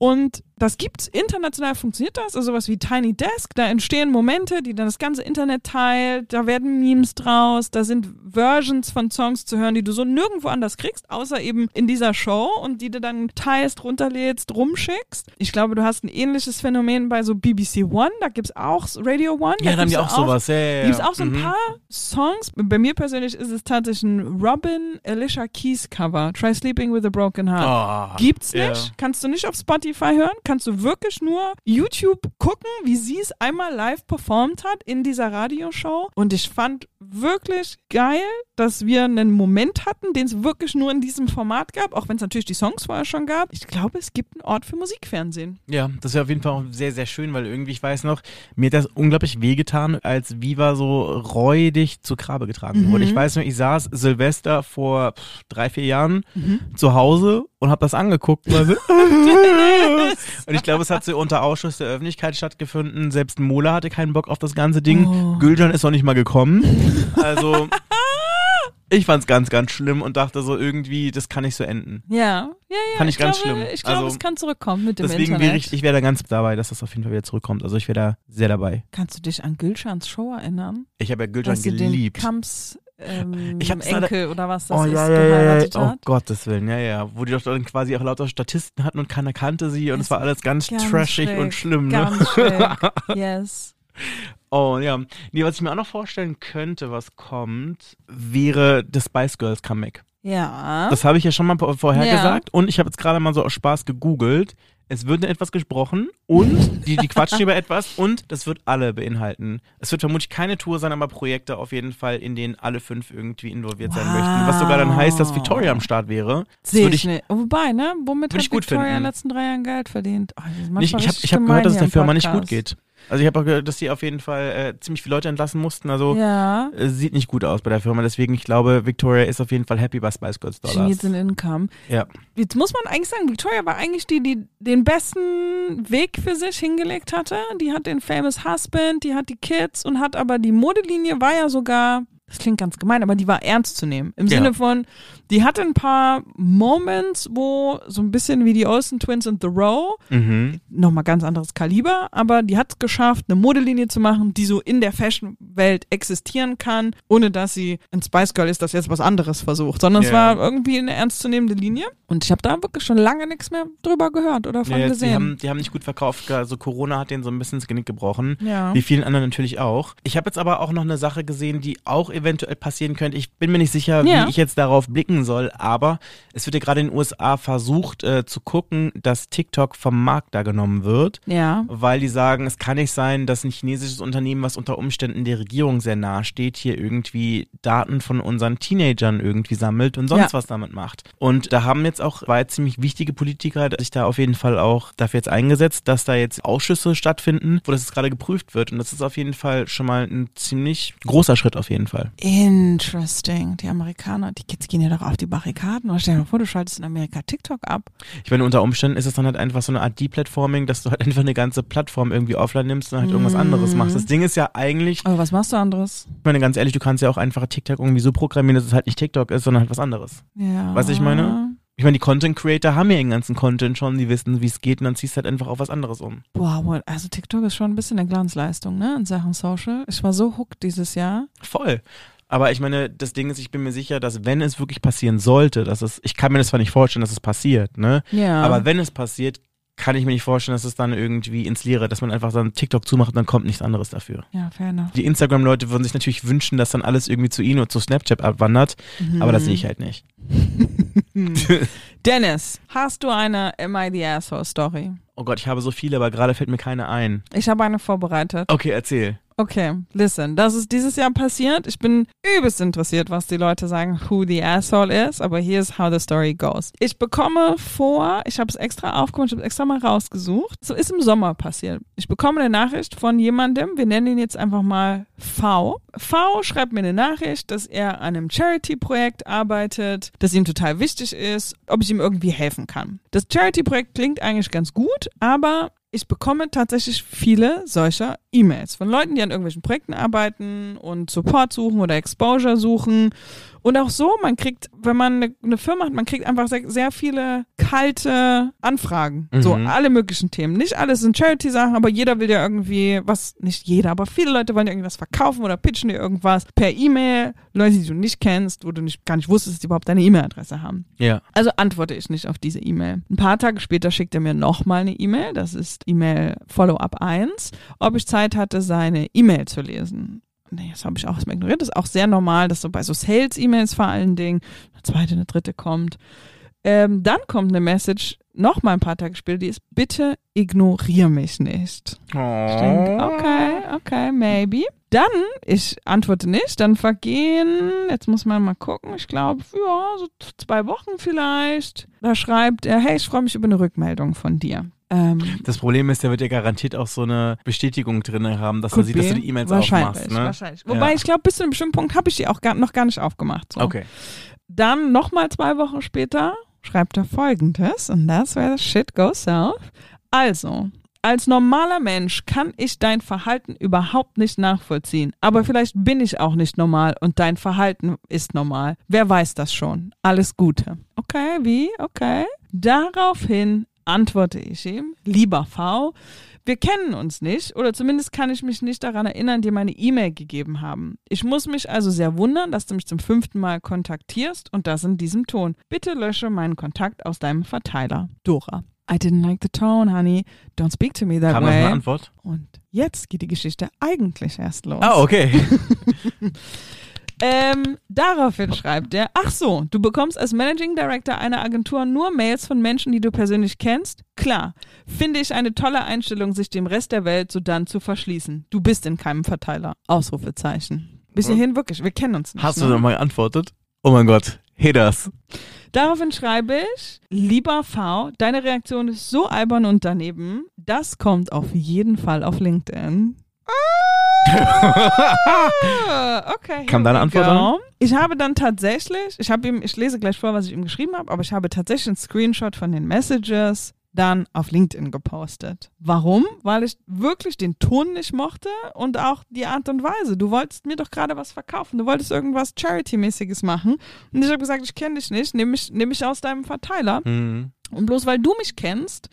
Und das gibt's international funktioniert das, also sowas wie Tiny Desk, da entstehen Momente, die dann das ganze Internet teilt, da werden Memes draus, da sind Versions von Songs zu hören, die du so nirgendwo anders kriegst, außer eben in dieser Show und die du dann teilst, runterlädst, rumschickst. Ich glaube, du hast ein ähnliches Phänomen bei so BBC One, da gibt's auch Radio One. Ja, da haben die gibt's auch sowas. Ja, ja, ja. Gibt es auch so ein Mhm. paar Songs. Bei mir persönlich ist es tatsächlich ein Robin Alicia Keys Cover. Try Sleeping with a Broken Heart. Oh, Gibt's nicht. Kannst du nicht auf Spotify hören. Kannst du wirklich nur YouTube gucken, wie sie es einmal live performt hat in dieser Radioshow. Und ich fand wirklich geil, dass wir einen Moment hatten, den es wirklich nur in diesem Format gab, auch wenn es natürlich die Songs vorher schon gab. Ich glaube, es gibt einen Ort für Musikfernsehen. Ja, das wäre auf jeden Fall auch sehr, sehr schön, weil irgendwie, ich weiß noch, mir hat das unglaublich wehgetan, als Viva so räudig zu Grabe getragen wurde. Ich weiß noch, ich saß Silvester vor drei, vier Jahren zu Hause und habe das angeguckt. Und, ich glaube, es hat so unter Ausschuss der Öffentlichkeit stattgefunden. Selbst Mola hatte keinen Bock auf das ganze Ding. Oh. Gülcan ist noch nicht mal gekommen. Also, Ich fand's ganz, ganz schlimm und dachte so irgendwie, das kann nicht so enden. Ja, ja, ja. Fand ich ganz glaube, schlimm. Ich glaube, Also, es kann zurückkommen mit dem Deswegen Internet. wäre ich, ich wäre da ganz dabei, dass das auf jeden Fall wieder zurückkommt. Also ich wäre da sehr dabei. Kannst du dich an Gülschans Show erinnern? Ich habe ja Dass sie den geliebt. Kamps ähm, Ich hab's Enkel oder was das Oh ist, ja, ja, ja, Oh hat. Gottes Willen, ja, ja. Wo die doch dann quasi auch lauter Statisten hatten und keiner kannte sie und es war alles ganz, Ganz trashig schräg, und schlimm, ne? Ganz schräg. Yes. Oh ja. Nee, was ich mir auch noch vorstellen könnte, was kommt, wäre das Spice Girls Comeback. Ja. Das habe ich ja schon mal vorher Ja. gesagt und ich habe jetzt gerade mal so aus Spaß gegoogelt. Es wird etwas gesprochen und die, die quatschen über etwas und das wird alle beinhalten. Es wird vermutlich keine Tour sein, aber Projekte auf jeden Fall, in denen alle fünf irgendwie involviert sein Wow. möchten. Was sogar dann heißt, dass Victoria am Start wäre. Sehe ich nicht. Wobei, ne? Womit hat Victoria in finden. den letzten drei Jahren Geld verdient? Oh, Nicht, ich habe hab gehört, dass es der Firma nicht gut geht. Also ich habe auch gehört, dass die auf jeden Fall äh, ziemlich viele Leute entlassen mussten. Also Ja. äh, sieht nicht gut aus bei der Firma. Deswegen, ich glaube, Victoria ist auf jeden Fall happy bei Spice Girls She Dollars. needs an income. Ja. Jetzt muss man eigentlich sagen, Victoria war eigentlich die, die den besten Weg für sich hingelegt hatte. Die hat den Famous Husband, die hat die Kids und hat aber die Modelinie war ja sogar, das klingt ganz gemein, aber die war ernst zu nehmen. Im Ja. Sinne von, die hatte ein paar Moments, wo so ein bisschen wie die Olsen Twins und The Row, Mhm. nochmal ganz anderes Kaliber, aber die hat es geschafft, eine Modelinie zu machen, die so in der Fashion-Welt existieren kann, ohne dass sie ein Spice Girl ist, das jetzt was anderes versucht, sondern es Ja. war irgendwie eine ernstzunehmende Linie. Und ich habe da wirklich schon lange nichts mehr drüber gehört oder von Ja, jetzt, die, gesehen. haben, die haben nicht gut verkauft. Also Corona hat denen so ein bisschen ins Genick gebrochen. Wie vielen anderen natürlich auch. Ich habe jetzt aber auch noch eine Sache gesehen, die auch eventuell passieren könnte. Ich bin mir nicht sicher, Ja. wie ich jetzt darauf blicken soll, aber es wird ja gerade in den USA versucht äh, zu gucken, dass TikTok vom Markt da genommen wird. ja. Weil die sagen, es kann nicht sein, dass ein chinesisches Unternehmen, was unter Umständen der Regierung sehr nahe steht, hier irgendwie Daten von unseren Teenagern irgendwie sammelt und sonst Ja. was damit macht. Und da haben jetzt auch zwei ziemlich wichtige Politiker sich da auf jeden Fall auch dafür jetzt eingesetzt, dass da jetzt Ausschüsse stattfinden, wo das jetzt gerade geprüft wird. Und das ist auf jeden Fall schon mal ein ziemlich großer Schritt auf jeden Fall. Interesting. Die Amerikaner, die Kids gehen ja doch auf die Barrikaden. Oder stell dir mal vor, du schaltest in Amerika TikTok ab. Ich meine, unter Umständen ist es dann halt einfach so eine Art Deplatforming, dass du halt einfach eine ganze Plattform irgendwie offline nimmst und halt irgendwas anderes machst. Das Ding ist ja eigentlich, Aber was machst du anderes? Ich meine, ganz ehrlich, du kannst ja auch einfach TikTok irgendwie so programmieren, dass es halt nicht TikTok ist, sondern halt was anderes. Ja. Du, ich meine? Ich meine, die Content Creator haben ja den ganzen Content schon, die wissen, wie es geht und dann ziehst du halt einfach auf was anderes um. What- also TikTok ist schon ein bisschen eine Glanzleistung, ne, in Sachen Social. Ich war so hooked dieses Jahr. Voll. Aber ich meine, das Ding ist, ich bin mir sicher, dass wenn es wirklich passieren sollte, dass es, ich kann mir das zwar nicht vorstellen, dass es passiert, ne? Ja. Aber wenn es passiert, kann ich mir nicht vorstellen, dass es dann irgendwie ins Leere, dass man einfach dann TikTok zumacht und dann kommt nichts anderes dafür. ja, fair enough. Die Instagram-Leute würden sich natürlich wünschen, dass dann alles irgendwie zu ihnen und zu Snapchat abwandert, aber das sehe ich halt nicht. Dennis, hast du eine Am I the Asshole Story? Oh Gott, ich habe so viele, aber gerade fällt mir keine ein. Ich habe eine vorbereitet. Okay, erzähl. Okay, listen, das ist dieses Jahr passiert. Ich bin übelst interessiert, was die Leute sagen, who the asshole is, aber here's how the story goes. Ich bekomme vor, ich habe es extra aufgemacht, ich habe es extra mal rausgesucht. So ist im Sommer passiert. Ich bekomme eine Nachricht von jemandem, wir nennen ihn jetzt einfach mal V. V schreibt mir eine Nachricht, dass er an einem Charity-Projekt arbeitet, das ihm total wichtig ist, ob ich ihm irgendwie helfen kann. Das Charity-Projekt klingt eigentlich ganz gut, aber ich bekomme tatsächlich viele solcher E-Mails von Leuten, die an irgendwelchen Projekten arbeiten und Support suchen oder Exposure suchen. Und auch so, man kriegt, wenn man eine, eine Firma hat, man kriegt einfach sehr, sehr viele kalte Anfragen. So Mhm. alle möglichen Themen. Nicht alles sind Charity-Sachen, aber jeder will ja irgendwie was, nicht jeder, aber viele Leute wollen ja irgendwas verkaufen oder pitchen dir irgendwas per E-Mail. Leute, die du nicht kennst, wo du nicht, gar nicht wusstest, dass die überhaupt deine E-Mail-Adresse haben. Ja. Also antworte ich nicht auf diese E-Mail. Ein paar Tage später schickt er mir nochmal eine E-Mail. Das ist E-Mail Follow-up 1, ob ich Zeit hatte, seine E-Mail zu lesen. Nee, das habe ich auch erstmal ignoriert. Das ist auch sehr normal, dass so bei so Sales-E-Mails vor allen Dingen eine zweite, eine dritte kommt. Ähm, dann kommt eine Message, nochmal ein paar Tage später, die ist, bitte ignoriere mich nicht. Ich denke, okay, okay, maybe. Dann, ich antworte nicht, dann vergehen, jetzt muss man mal gucken, ich glaube, ja, so zwei Wochen vielleicht. Da schreibt er, hey, ich freue mich über eine Rückmeldung von dir. Ähm, Das Problem ist, der wird ja garantiert auch so eine Bestätigung drin haben, dass er sieht, dass du die E-Mails wahrscheinlich, aufmachst. Ne? Wahrscheinlich. Wobei Ja. ich glaube, bis zu einem bestimmten Punkt habe ich die auch gar, noch gar nicht aufgemacht. So. Okay. Dann nochmal zwei Wochen später schreibt er folgendes und where the shit goes south. Also, Als normaler Mensch kann ich dein Verhalten überhaupt nicht nachvollziehen. Aber vielleicht bin ich auch nicht normal und dein Verhalten ist normal. Wer weiß das schon? Alles Gute. Okay, wie? Okay. Daraufhin antworte ich ihm, lieber V, wir kennen uns nicht oder zumindest kann ich mich nicht daran erinnern, dir meine E-Mail gegeben haben. Ich muss mich also sehr wundern, dass du mich zum fünften Mal kontaktierst und das in diesem Ton. Bitte lösche meinen Kontakt aus deinem Verteiler. Dora. I didn't like the tone, honey. Don't speak to me that Kam noch way. eine Antwort? Und jetzt geht die Geschichte eigentlich erst los. Ah, okay. Ähm, daraufhin schreibt er, ach so, du bekommst als Managing Director einer Agentur nur Mails von Menschen, die du persönlich kennst? Klar. Finde ich eine tolle Einstellung, sich dem Rest der Welt so dann zu verschließen. Du bist in keinem Verteiler. Ausrufezeichen. Bis hierhin wirklich, wir kennen uns nicht. Hast ne? du nochmal geantwortet? Oh mein Gott. Haters. Daraufhin schreibe ich, lieber V, deine Reaktion ist so albern und daneben, das kommt auf jeden Fall auf LinkedIn. Ah, okay. Kam deine Antwort go. Ich habe dann tatsächlich, ich habe ihm, ich lese gleich vor, was ich ihm geschrieben habe, aber ich habe tatsächlich einen Screenshot von den Messages dann auf LinkedIn gepostet. Warum? Weil ich wirklich den Ton nicht mochte und auch die Art und Weise. Du wolltest mir doch gerade was verkaufen. Du wolltest irgendwas Charity-mäßiges machen. Und ich habe gesagt, ich kenne dich nicht, nehme mich, nehm mich aus deinem Verteiler. Mhm. Und bloß weil du mich kennst,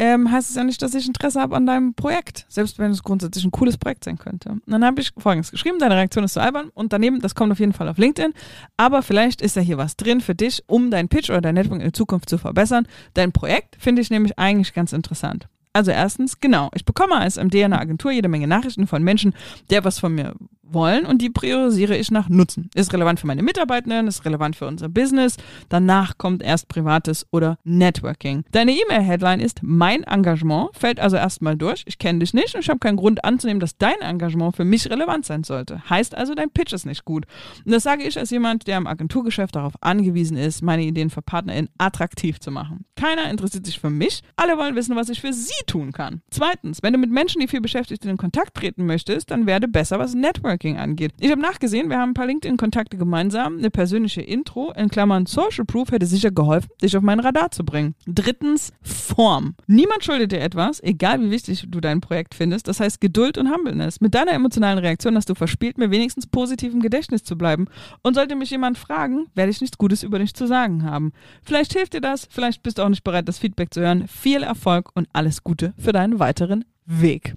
ähm, heißt es ja nicht, dass ich Interesse habe an deinem Projekt. Selbst wenn es grundsätzlich ein cooles Projekt sein könnte. Und dann habe ich folgendes geschrieben, deine Reaktion ist so albern und daneben, das kommt auf jeden Fall auf LinkedIn, aber vielleicht ist ja hier was drin für dich, um deinen Pitch oder dein Network in Zukunft zu verbessern. Dein Projekt finde ich nämlich eigentlich ganz interessant. Also erstens, genau, ich bekomme als MD einer Agentur jede Menge Nachrichten von Menschen, die was von mir wollen und die priorisiere ich nach Nutzen. Ist relevant für meine Mitarbeitenden, ist relevant für unser Business. Danach kommt erst Privates oder Networking. Deine E-Mail-Headline ist mein Engagement, fällt also erstmal durch. Ich kenne dich nicht und ich habe keinen Grund anzunehmen, dass dein Engagement für mich relevant sein sollte. Heißt also, dein Pitch ist nicht gut. Und das sage ich als jemand, der im Agenturgeschäft darauf angewiesen ist, meine Ideen für PartnerInnen attraktiv zu machen. Keiner interessiert sich für mich. Alle wollen wissen, was ich für sie tun kann. Zweitens, wenn du mit Menschen, die viel beschäftigt sind, in Kontakt treten möchtest, dann werde besser, was Networking angeht. Ich habe nachgesehen, wir haben ein paar LinkedIn-Kontakte gemeinsam. Eine persönliche Intro in Klammern Social Proof hätte sicher geholfen, dich auf mein Radar zu bringen. Drittens, Form. Niemand schuldet dir etwas, egal wie wichtig du dein Projekt findest. Das heißt Geduld und Humbleness. Mit deiner emotionalen Reaktion hast du verspielt, mir wenigstens positiv im Gedächtnis zu bleiben. Und sollte mich jemand fragen, werde ich nichts Gutes über dich zu sagen haben. Vielleicht hilft dir das, vielleicht bist du auch nicht bereit, das Feedback zu hören. Viel Erfolg und alles Gute für deinen weiteren Weg.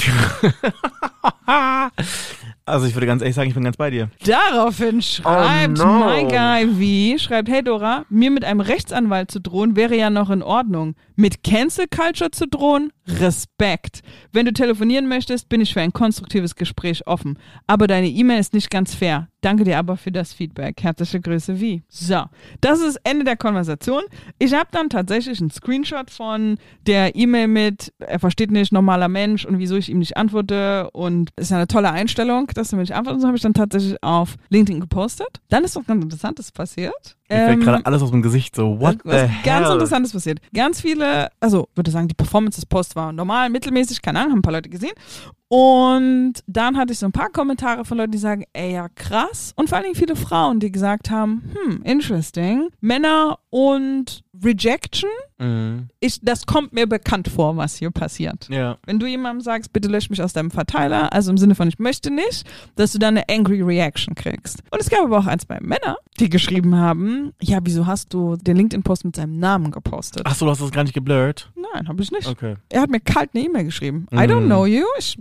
Also ich würde ganz ehrlich sagen, ich bin ganz bei dir. Daraufhin schreibt Oh no. My Guy V, schreibt, hey Dora, mir mit einem Rechtsanwalt zu drohen, wäre ja noch in Ordnung. Mit Cancel Culture zu drohen? Respekt. Wenn du telefonieren möchtest, bin ich für ein konstruktives Gespräch offen. Aber deine E-Mail ist nicht ganz fair. Danke dir aber für das Feedback. Herzliche Grüße, wie. So, das ist Ende der Konversation. Ich habe dann tatsächlich einen Screenshot von der E-Mail mit, er versteht nicht, normaler Mensch und wieso ich ihm nicht antworte. Und es ist ja eine tolle Einstellung, dass du mir nicht antwortest. Das habe ich dann tatsächlich auf LinkedIn gepostet. Dann ist was ganz Interessantes passiert. Mir fällt Ähm, gerade alles aus dem Gesicht so, what was the ganz hell? Interessantes passiert. Ganz viele, also würde sagen, die Performance des Posts war normal, mittelmäßig, keine Ahnung, haben ein paar Leute gesehen. Und dann hatte ich so ein paar Kommentare von Leuten, die sagen, ey, ja, krass. Und vor allen Dingen viele Frauen, die gesagt haben, hm, interesting. Männer und Rejection, Mhm. ich, das kommt mir bekannt vor, was hier passiert. Ja. Wenn du jemandem sagst, bitte lösch mich aus deinem Verteiler, also im Sinne von ich möchte nicht, dass du dann eine angry Reaction kriegst. Und es gab aber auch ein, zwei Männer, die geschrieben haben, ja, wieso hast du den LinkedIn-Post mit seinem Namen gepostet? Ach so, du hast das gar nicht geblurrt? Nein, habe ich nicht. Okay. Er hat mir kalt eine E-Mail geschrieben. I don't Mm. know you. Ich,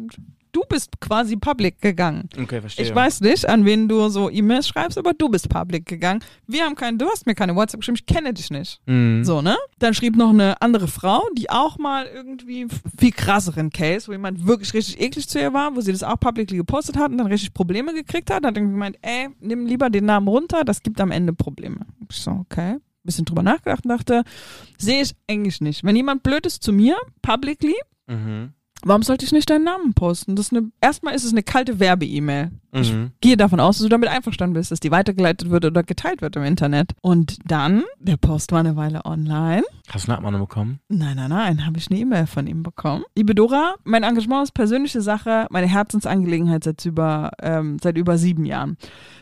du bist quasi public gegangen. Okay, verstehe. Ich weiß nicht, an wen du so E-Mails schreibst, aber du bist public gegangen. Wir haben keinen, du hast mir keine WhatsApp geschrieben, ich kenne dich nicht. Mhm. So, ne? Dann schrieb noch eine andere Frau, die auch mal irgendwie viel krasseren Case, wo jemand wirklich richtig eklig zu ihr war, wo sie das auch publicly gepostet hat und dann richtig Probleme gekriegt hat. Hat dann gemeint, ey, nimm lieber den Namen runter, das gibt am Ende Probleme. Ich so, okay. Bisschen drüber nachgedacht und dachte, sehe ich eigentlich nicht. Wenn jemand blöd ist zu mir, publicly, Mhm. Warum sollte ich nicht deinen Namen posten? Das ist eine, erstmal ist es eine kalte Werbe-E-Mail. Ich Mhm. gehe davon aus, dass du damit einverstanden bist, dass die weitergeleitet wird oder geteilt wird im Internet. Und dann, der Post war eine Weile online. Hast du eine Abmahnung bekommen? Nein, nein, nein, habe ich eine E-Mail von ihm bekommen. Liebe Dora, mein Engagement ist persönliche Sache, meine Herzensangelegenheit seit über, ähm, seit über sieben Jahren.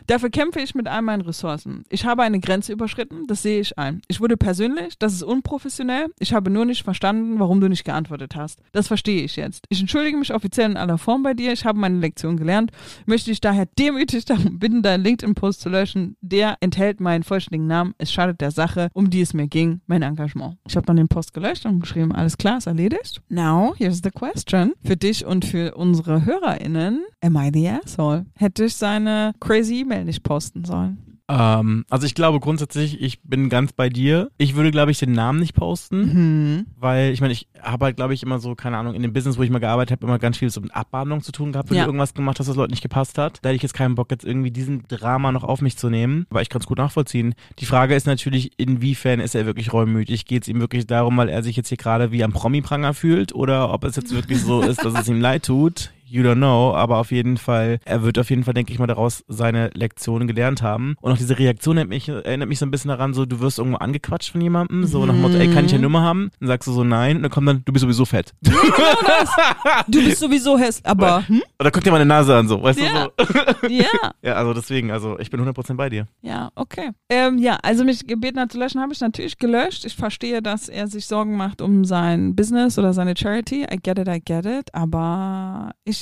Dafür kämpfe ich mit all meinen Ressourcen. Ich habe eine Grenze überschritten, das sehe ich ein. Ich wurde persönlich, das ist unprofessionell. Ich habe nur nicht verstanden, warum du nicht geantwortet hast. Das verstehe ich jetzt. Ich entschuldige mich offiziell in aller Form bei dir. Ich habe meine Lektion gelernt. Möchte dich daher demütig darum bitten, deinen LinkedIn-Post zu löschen. Der enthält meinen vollständigen Namen. Es schadet der Sache, um die es mir ging, mein Engagement. Ich habe dann den Post gelöscht und geschrieben, alles klar, ist erledigt. Now, here's the question. Für dich und für unsere HörerInnen, am I the asshole? Hätte ich seine crazy E-Mail nicht posten sollen? Ähm, also ich glaube grundsätzlich, ich bin ganz bei dir. Ich würde, glaube ich, den Namen nicht posten, Mhm. weil ich meine, ich habe halt, glaube ich, immer so, keine Ahnung, in dem Business, wo ich mal gearbeitet habe, immer ganz viel so mit Abmahnungen zu tun gehabt, wenn Ja. du irgendwas gemacht hast, was Leuten nicht gepasst hat. Da hätte ich jetzt keinen Bock, jetzt irgendwie diesen Drama noch auf mich zu nehmen. Aber ich kann es gut nachvollziehen. Die Frage ist natürlich, inwiefern ist er wirklich reumütig? Geht es ihm wirklich darum, weil er sich jetzt hier gerade wie am Promi-Pranger fühlt? Oder ob es jetzt wirklich so ist, dass es ihm leid tut? You don't know, aber auf jeden Fall, er wird auf jeden Fall, denke ich mal, daraus seine Lektionen gelernt haben. Und auch diese Reaktion erinnert mich, erinnert mich so ein bisschen daran, so, du wirst irgendwo angequatscht von jemandem, so nach dem Motto, ey, kann ich eine Nummer haben? Dann sagst du so nein, und dann kommt dann, du bist sowieso fett. Du bist sowieso hässlich, aber hm? Oder guck dir meine Nase an, so, weißt Ja. du so. ja. Ja, also deswegen, also ich bin 100% bei dir. Ja, okay. Ähm, ja, also mich gebeten hat zu löschen, habe ich natürlich gelöscht. Ich verstehe, dass er sich Sorgen macht um sein Business oder seine Charity. I get it, I get it. Aber ich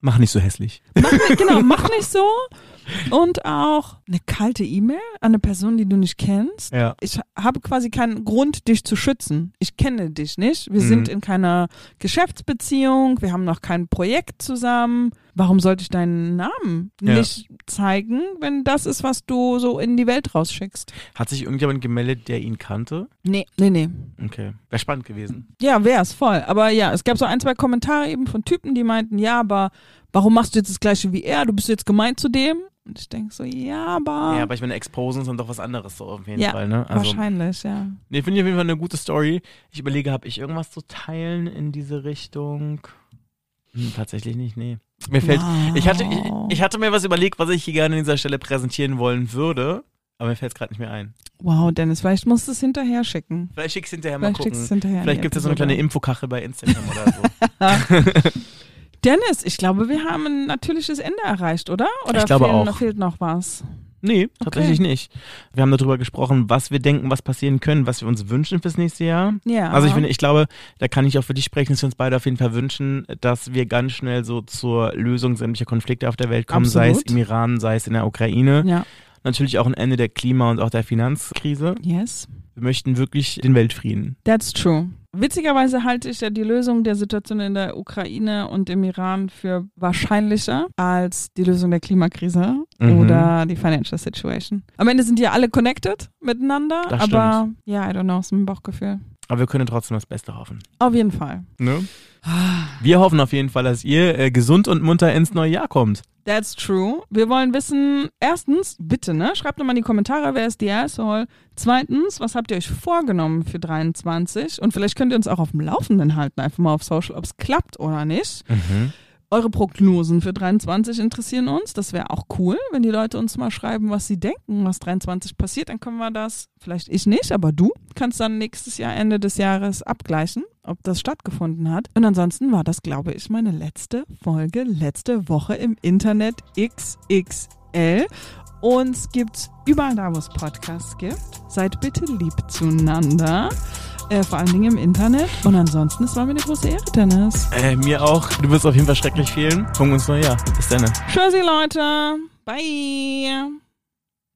Mach nicht so hässlich. mach nicht, genau, mach nicht so. Und auch eine kalte E-Mail an eine Person, die du nicht kennst. Ja. Ich habe quasi keinen Grund, dich zu schützen. Ich kenne dich nicht. Wir Mhm. sind in keiner Geschäftsbeziehung. Wir haben noch kein Projekt zusammen. Warum sollte ich deinen Namen Ja. nicht zeigen, wenn das ist, was du so in die Welt rausschickst? Hat sich irgendjemand gemeldet, der ihn kannte? Nee, nee, nee. Okay. Wäre spannend gewesen. Ja, wär's voll. Aber ja, es gab so ein, zwei Kommentare eben von Typen, die meinten, ja, aber warum machst du jetzt das gleiche wie er? Du bist jetzt gemeint zu dem? Und ich denke so, ja, aber. Ja, aber ich meine, Exposen sind doch was anderes, so auf jeden Ja, Fall, ne? Also, wahrscheinlich, ja. Nee, finde ich auf jeden Fall eine gute Story. Ich überlege, habe ich irgendwas zu teilen in diese Richtung? Hm, tatsächlich nicht, nee. Mir fällt, ich hatte, ich, ich hatte mir was überlegt, was ich hier gerne an dieser Stelle präsentieren wollen würde, aber mir fällt es gerade nicht mehr ein. Wow, Dennis, vielleicht musst du es hinterher schicken. Vielleicht schick's hinterher mal Vielleicht schickst du es gucken. hinterher. in Vielleicht gibt es so eine kleine Infokachel bei Instagram oder so. Dennis, ich glaube, wir haben ein natürliches Ende erreicht, oder? Oder Ich glaube fehlen, auch. fehlt noch was? Nee, tatsächlich nicht. Wir haben darüber gesprochen, was wir denken, was passieren können, was wir uns wünschen fürs nächste Jahr. Ja. Also ich finde, ich glaube, da kann ich auch für dich sprechen, dass wir uns beide auf jeden Fall wünschen, dass wir ganz schnell so zur Lösung sämtlicher Konflikte auf der Welt kommen, sei es Absolut. im Iran, sei es in der Ukraine. Ja. Natürlich auch ein Ende der Klima- und auch der Finanzkrise. Yes. Wir möchten wirklich den Weltfrieden. That's true. Witzigerweise halte ich ja die Lösung der Situation in der Ukraine und im Iran für wahrscheinlicher als die Lösung der Klimakrise Mhm. oder die Financial Situation. Am Ende sind die ja alle connected miteinander, Das aber ja, I don't know, ist mein Bauchgefühl. Aber wir können trotzdem das Beste hoffen. Auf jeden Fall. Ne? Wir hoffen auf jeden Fall, dass ihr äh, gesund und munter ins neue Jahr kommt. That's true. Wir wollen wissen, erstens, bitte, ne, schreibt doch mal in die Kommentare, wer ist die Asshole. Zweitens, was habt ihr euch vorgenommen für 23? Und vielleicht könnt ihr uns auch auf dem Laufenden halten, einfach mal auf Social, ob es klappt oder nicht. Eure Prognosen für 23 interessieren uns. Das wäre auch cool, wenn die Leute uns mal schreiben, was sie denken, was 23 passiert. Dann können wir das, vielleicht ich nicht, aber du kannst dann nächstes Jahr, Ende des Jahres abgleichen, ob das stattgefunden hat. Und ansonsten war das, glaube ich, meine letzte Folge, letzte Woche im Internet XXL. Uns gibt's überall da, wo es Podcasts gibt. Seid bitte lieb zueinander. Äh, vor allen Dingen im Internet. Und ansonsten, es war mir eine große Ehre, Dennis. Äh, mir auch. Du wirst auf jeden Fall schrecklich fehlen. Wir ins neue Jahr. Bis dann. Tschüssi, Leute. Bye.